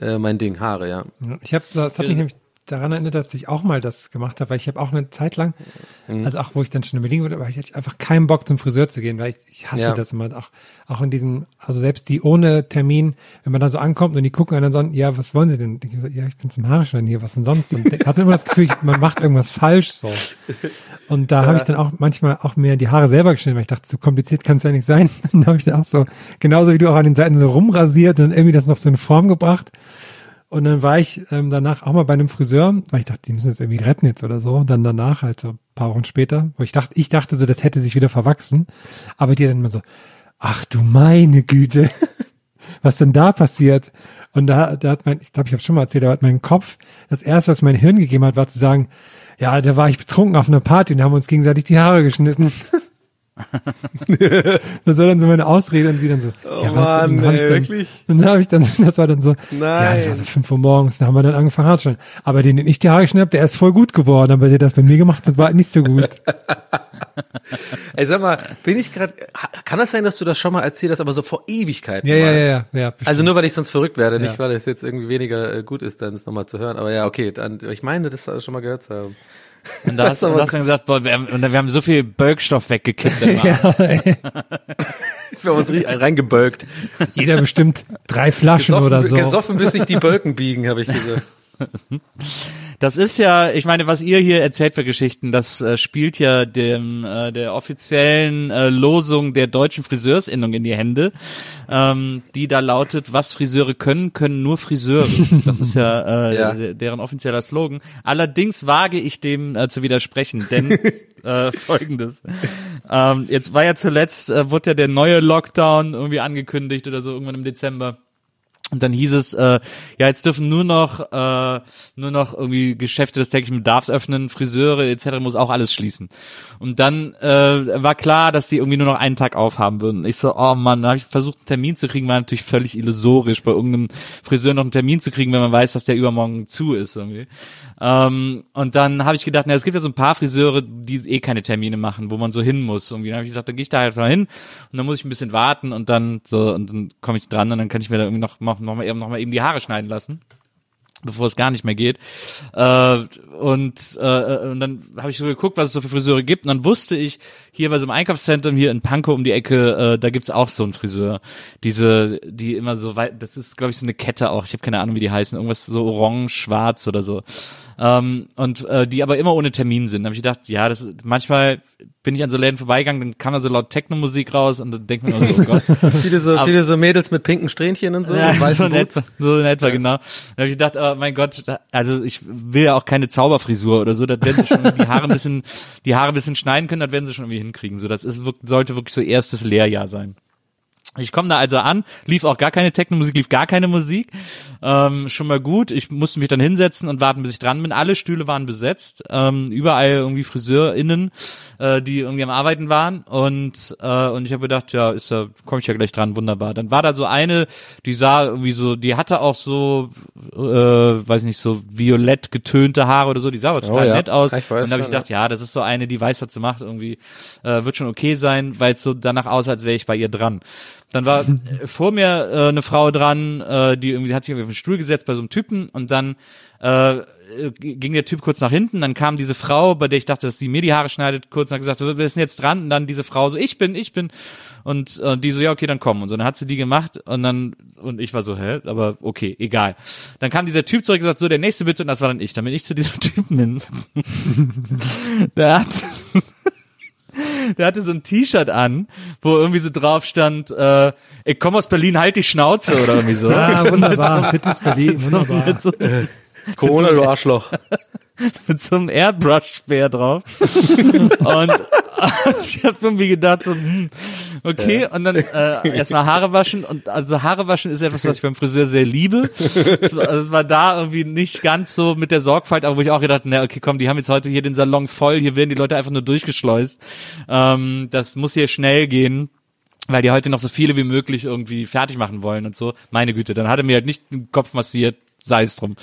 äh, mein Ding, Haare, ja. Ja, Ich habe, das hat mich nämlich daran erinnert, dass ich auch mal das gemacht habe, weil ich habe auch eine Zeit lang, Mhm. also auch wo ich dann schon in Berlin wurde, aber ich hatte einfach keinen Bock zum Friseur zu gehen, weil ich, ich hasse Ja. das immer auch, auch in diesen, also selbst die ohne Termin, wenn man da so ankommt und die gucken einen dann so, ja, was wollen sie denn? Ich so, ja, ich bin zum Haare schneiden hier, was denn sonst? Und ich hatte immer das Gefühl, ich- man macht irgendwas falsch so. Und da habe ich dann auch manchmal auch mir die Haare selber geschnitten, weil ich dachte, so kompliziert kann es ja nicht sein. (laughs) Dann habe ich dann auch so, genauso wie du auch an den Seiten so rumrasiert und irgendwie das noch so in Form gebracht. Und dann war ich ähm, danach auch mal bei einem Friseur, weil ich dachte, die müssen das irgendwie retten jetzt oder so. Und dann danach, halt so ein paar Wochen später, wo ich dachte, ich dachte so, das hätte sich wieder verwachsen. Aber die dann immer so, ach du meine Güte, (laughs) was denn da passiert? Und da, da hat mein, ich glaube, ich habe schon mal erzählt, da hat mein Kopf, das erste, was mein Hirn gegeben hat, war zu sagen, ja, da war ich betrunken auf einer Party und haben uns gegenseitig die Haare geschnitten. (laughs) (laughs) das war dann so meine Ausrede und sie dann so, ja, was Mann, dann hab ich dann, wirklich? Und dann habe ich dann, das war dann so, ja, Nein. das war so fünf Uhr morgens, da haben wir dann angefangen zu schneiden. Aber den, den ich die Haare geschnitten habe, der ist voll gut geworden, aber der das bei mir gemacht hat, war nicht so gut. (laughs) Ey, sag mal, bin ich gerade, kann das sein, dass du das schon mal erzählt hast, aber so vor Ewigkeiten Ja, ja, mal? ja, ja, ja. Also nur weil ich sonst verrückt werde, nicht Ja. weil es jetzt irgendwie weniger äh, gut ist, dann es nochmal zu hören. Aber ja, okay, dann, ich meine, das schon mal gehört zu haben. (laughs) Und da hast, und hast dann gesagt, boah, wir haben, und wir haben so viel Bölkstoff weggekippt. (laughs) Ja. (laughs) Wir haben uns reingebölkt. Jeder bestimmt drei Flaschen Gesoffen, oder so. gesoffen, bis sich die Bölken biegen, habe ich gesagt. Das ist ja, ich meine, was ihr hier erzählt für Geschichten, das äh, spielt ja dem äh, der offiziellen äh, Losung der deutschen Friseursinnung in die Hände, ähm, die da lautet: Was Friseure können, können nur Friseure. (laughs) Das ist ja, äh, Ja. de- deren offizieller Slogan. Allerdings wage ich dem äh, zu widersprechen, denn (laughs) äh, folgendes: ähm, Jetzt war ja zuletzt äh, wurde ja der neue Lockdown irgendwie angekündigt oder so irgendwann im Dezember. Und dann hieß es, äh, ja, jetzt dürfen nur noch äh, nur noch irgendwie Geschäfte des täglichen Bedarfs öffnen, Friseure etc. muss auch alles schließen. Und dann äh, war klar, dass die irgendwie nur noch einen Tag aufhaben würden. Ich so, oh Mann, da habe ich versucht, einen Termin zu kriegen, war natürlich völlig illusorisch, bei irgendeinem Friseur noch einen Termin zu kriegen, wenn man weiß, dass der übermorgen zu ist irgendwie. Ähm, und dann habe ich gedacht, na, es gibt ja so ein paar Friseure, die eh keine Termine machen, wo man so hin muss. Irgendwie. Dann habe ich gedacht, dann gehe ich da halt mal hin und dann muss ich ein bisschen warten und dann so und dann komme ich dran und dann kann ich mir da irgendwie noch noch, noch mal eben noch mal eben die Haare schneiden lassen bevor es gar nicht mehr geht. Äh, und, äh, und dann habe ich so geguckt, was es so für Friseure gibt. Und dann wusste ich, hier bei so einem Einkaufszentrum hier in Pankow um die Ecke, äh, da gibt's auch so einen Friseur. Diese, die immer so weit, das ist, glaube ich, so eine Kette auch. Ich habe keine Ahnung, wie die heißen. Irgendwas so orange, schwarz oder so. Ähm, und äh, die aber immer ohne Termin sind. Da habe ich gedacht, ja, das ist, manchmal bin ich an so Läden vorbeigegangen, dann kam da so laut Techno-Musik raus und dann denkt man, so, oh Gott. (laughs) Viele so, Aber- viele so Mädels mit pinken Strähnchen und so, Ja, und so in etwa, so in etwa genau. Da habe ich gedacht, oh mein Gott, also ich will ja auch keine Zauberfrisur oder so, da werden sie schon die Haare ein bisschen, die Haare ein bisschen schneiden können, das werden sie schon irgendwie hinkriegen. So, das ist, sollte wirklich so erstes Lehrjahr sein. Ich komme da also an, lief auch gar keine Techno-Musik, lief gar keine Musik. Ähm, schon mal gut. Ich musste mich dann hinsetzen und warten, bis ich dran bin. Alle Stühle waren besetzt. Ähm, überall irgendwie FriseurInnen, äh, die irgendwie am Arbeiten waren. Und, äh, und ich habe gedacht, ja, ist ja, komme ich ja gleich dran, wunderbar. Dann war da so eine, die sah irgendwie so, die hatte auch so, äh, weiß nicht, so violett getönte Haare oder so, die sah aber total ja. nett aus. Ich weiß und dann habe ich gedacht, ja, das ist so eine, die weiß, was sie macht, irgendwie äh, wird schon okay sein, weil es so danach aussah, als wäre ich bei ihr dran. Dann war äh, vor mir äh, eine Frau dran, äh, die irgendwie hat sich irgendwie auf den Stuhl gesetzt bei so einem Typen und dann äh, ging der Typ kurz nach hinten, dann kam diese Frau, bei der ich dachte, dass sie mir die Haare schneidet, kurz und hat gesagt, ist denn jetzt dran? Und dann diese Frau so, ich bin, ich bin. Und äh, die so, ja, okay, dann komm. Und so, dann hat sie die gemacht und dann, und ich war so, hä, aber okay, egal. Dann kam dieser Typ zurück und gesagt, so, der nächste bitte, und das war dann ich. Dann bin ich zu diesem (laughs) Typen hin. (laughs) der hat, der hatte so ein T-Shirt an, wo irgendwie so drauf stand, äh, ich komme aus Berlin, halt die Schnauze oder irgendwie so. Ah, wunderbar. (laughs) Fit ist Berlin, wunderbar. so, Corona, du Arschloch. (laughs) (laughs) mit so einem Airbrush-Speer drauf. (laughs) und, und (laughs) ich habe irgendwie gedacht, so, hm, okay, und dann äh, erstmal Haare waschen. Und also Haare waschen ist etwas, was ich beim Friseur sehr liebe. Es war, es war da irgendwie nicht ganz so mit der Sorgfalt, aber wo ich auch gedacht, na okay, komm, die haben jetzt heute hier den Salon voll, hier werden die Leute einfach nur durchgeschleust. Ähm, das muss hier schnell gehen weil die heute noch so viele wie möglich irgendwie fertig machen wollen und so. Meine Güte, dann hat er mir halt nicht den Kopf massiert, sei es drum.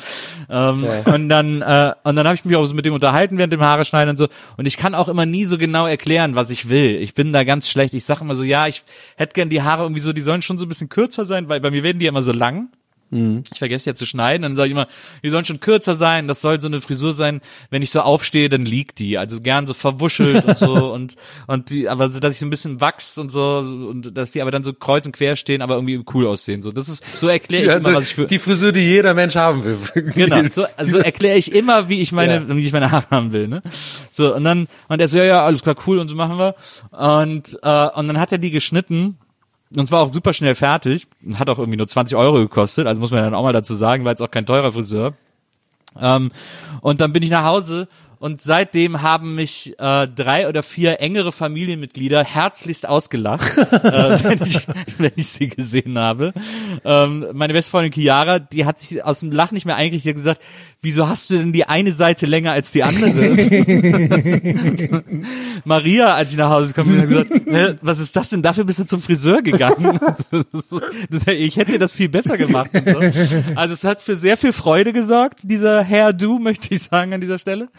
Ähm, Und dann äh, und dann habe ich mich auch so mit dem unterhalten während dem Haare schneiden und so. Und ich kann auch immer nie so genau erklären, was ich will. Ich bin da ganz schlecht. Ich sage immer so, ja, ich hätte gern die Haare irgendwie so, die sollen schon so ein bisschen kürzer sein, weil bei mir werden die immer so lang. Ich vergesse ja zu schneiden, dann sage ich immer, die sollen schon kürzer sein, das soll so eine Frisur sein, wenn ich so aufstehe, dann liegt die, also gern so verwuschelt und so (laughs) und und die, aber so, dass ich so ein bisschen wachs und so und dass die aber dann so kreuz und quer stehen, aber irgendwie cool aussehen, so das ist so erkläre ich immer, was ich für die Frisur, die jeder Mensch haben will. (laughs) Genau, so, also erkläre ich immer, wie ich meine, Ja. wie ich meine Haare haben will, ne? So und dann und er so ja ja alles klar cool und so machen wir und äh, und dann hat er die geschnitten und es war auch super schnell fertig hat auch irgendwie nur 20 Euro gekostet, also muss man dann auch mal dazu sagen, weil es auch kein teurer Friseur. Ähm, und dann bin ich nach Hause und seitdem haben mich äh, drei oder vier engere Familienmitglieder herzlichst ausgelacht, (laughs) äh, wenn, ich, (laughs) wenn ich sie gesehen habe. Ähm, meine beste Freundin Chiara, die hat sich aus dem Lachen nicht mehr eingerichtet, die hat gesagt, wieso hast du denn die eine Seite länger als die andere? (laughs) Maria, als ich nach Hause kam, hat gesagt, was ist das denn? Dafür bist du zum Friseur gegangen. Ich hätte dir das viel besser gemacht. Und so. Also es hat für sehr viel Freude gesorgt, dieser Herr Du, möchte ich sagen an dieser Stelle.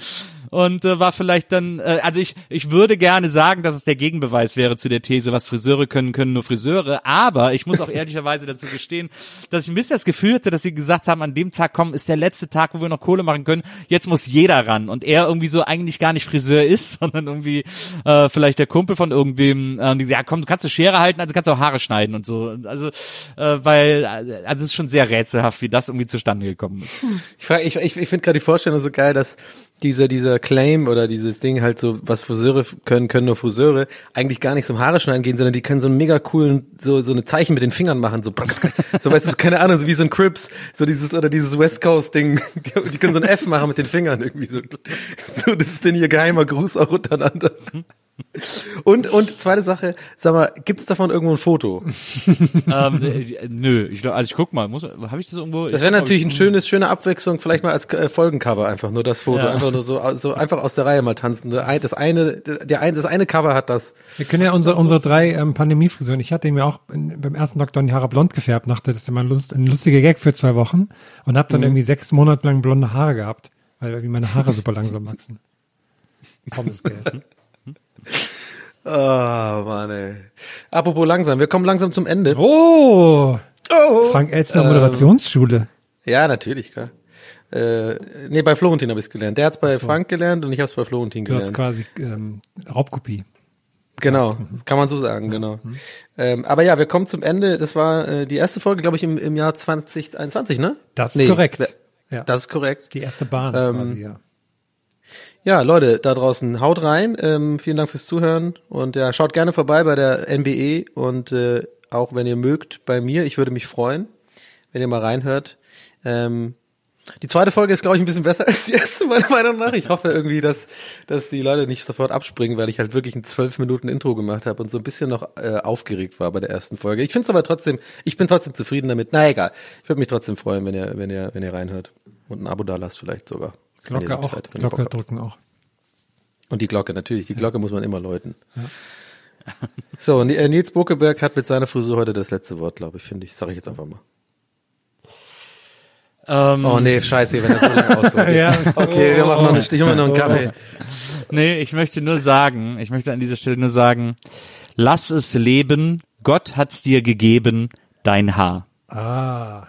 Und äh, war vielleicht dann, äh, also ich, ich würde gerne sagen, dass es der Gegenbeweis wäre zu der These, was Friseure können, können nur Friseure. Aber ich muss auch (laughs) ehrlicherweise dazu gestehen, dass ich ein bisschen das Gefühl hatte, dass sie gesagt haben, an dem Tag, komm, ist der letzte Tag, wo wir noch Kohle machen können. Jetzt muss jeder ran. Und er irgendwie so eigentlich gar nicht Friseur ist, (laughs) sondern irgendwie äh, vielleicht der Kumpel von irgendwem, äh, die, ja komm, du kannst eine Schere halten, also kannst du auch Haare schneiden und so. Also, äh, weil, äh, also es ist schon sehr rätselhaft, wie das irgendwie zustande gekommen ist. Ich, frag- ich, ich, ich finde gerade die Vorstellung so geil, dass dieser, dieser Claim oder dieses Ding halt so, was Friseure können, können nur Friseure, eigentlich gar nicht zum Haare schneiden gehen, sondern die können so einen mega coolen, so, so eine Zeichen mit den Fingern machen, so, (laughs) so weißt du, keine Ahnung, so wie so ein Crips, so dieses, oder dieses West Coast Ding, (laughs) die, die können so ein F machen mit den Fingern irgendwie so. So, das ist denn ihr geheimer Gruß auch untereinander. Und, und zweite Sache, sag mal, gibt's davon irgendwo ein Foto? ähm, äh, nö, ich glaub, also ich guck mal, muss, habe ich das irgendwo? Das wäre natürlich ein schönes, schöne Abwechslung, vielleicht mal als äh, Folgencover einfach, nur das Foto, Ja. einfach nur so, so einfach aus der Reihe mal tanzen. Das eine- Das eine, der ein, das eine Cover hat das. Wir können ja unsere, unsere drei ähm, Pandemiefrisuren. Ich hatte mir auch in, beim ersten Lockdown die Haare blond gefärbt, dachte, das ist immer ein, Lust, ein lustiger Gag für zwei Wochen und habe dann irgendwie sechs Monate lang blonde Haare gehabt, weil irgendwie meine Haare super langsam wachsen. (laughs) Pommesgeld. Oh, Mann, ey. Apropos langsam, wir kommen langsam zum Ende. Oh! Oh. Frank Elstner Moderationsschule. Ja, natürlich, klar. Äh, nee, bei Florentin habe ich es gelernt. Der hat es bei Frank gelernt und ich habe es bei Florentin Du hast gelernt. quasi ähm, Raubkopie. Genau, das kann man so sagen, genau. Ähm, aber ja, wir kommen zum Ende. Das war äh, die erste Folge, glaube ich, im, im Jahr 2021, ne? Das ist Nee, korrekt. Ja. Das ist korrekt. Die erste Bahn Ähm, quasi, ja. Ja, Leute, da draußen, haut rein. Ähm, vielen Dank fürs Zuhören und ja, schaut gerne vorbei bei der NBE und äh, auch wenn ihr mögt bei mir. Ich würde mich freuen, wenn ihr mal reinhört. Ähm, Die zweite Folge ist, glaube ich, ein bisschen besser (laughs) als die erste, meiner Meinung nach. Ich hoffe irgendwie, dass, dass die Leute nicht sofort abspringen, weil ich halt wirklich ein zwölf Minuten Intro gemacht habe und so ein bisschen noch äh, aufgeregt war bei der ersten Folge. Ich finde es aber trotzdem, ich bin trotzdem zufrieden damit. Na egal. Ich würde mich trotzdem freuen, wenn ihr, wenn ihr, wenn ihr reinhört. Und ein Abo da lasst vielleicht sogar. Glocke auch. Glocke drücken auch. Und die Glocke, natürlich. Die Glocke muss man immer läuten. (laughs) So, Ni- äh, Nils Buckeberg hat mit seiner Frisur heute das letzte Wort, glaube ich, finde ich. Sag ich jetzt einfach mal. Ähm, Oh nee, scheiße, wenn das so lange ausholt. (laughs) Ja. Okay, wir machen noch eine Stich, wir machen noch einen Kaffee. Nee, ich möchte nur sagen, ich möchte an dieser Stelle nur sagen, lass es leben, Gott hat's dir gegeben, dein Haar. Ah.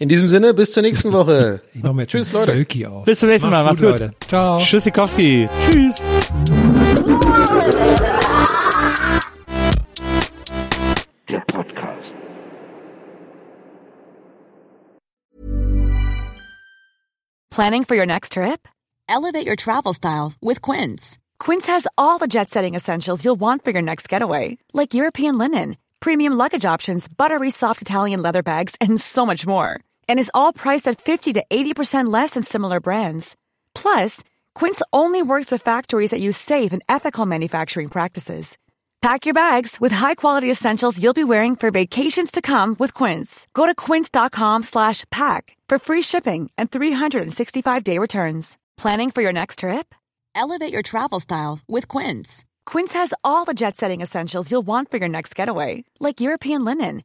In diesem Sinne, bis zur nächsten Woche. (laughs) Ich mach mir jetzt Tschüss, Leute. Wölki auf. Bis zum nächsten Mal, macht's gut. Leute. Ciao. Tschüssikowski. Tschüss. Der Podcast. Planning for your next trip? Elevate your travel style with Quince. Quince has all the jet setting essentials you'll want for your next getaway, like European linen, premium luggage options, buttery soft Italian leather bags, and so much more. And is all priced at 50 to 80% less than similar brands. Plus, Quince only works with factories that use safe and ethical manufacturing practices. Pack your bags with high-quality essentials you'll be wearing for vacations to come with Quince. Go to quince.com slash pack for free shipping and 365-day returns. Planning for your next trip? Elevate your travel style with Quince. Quince has all the jet-setting essentials you'll want for your next getaway, like European linen,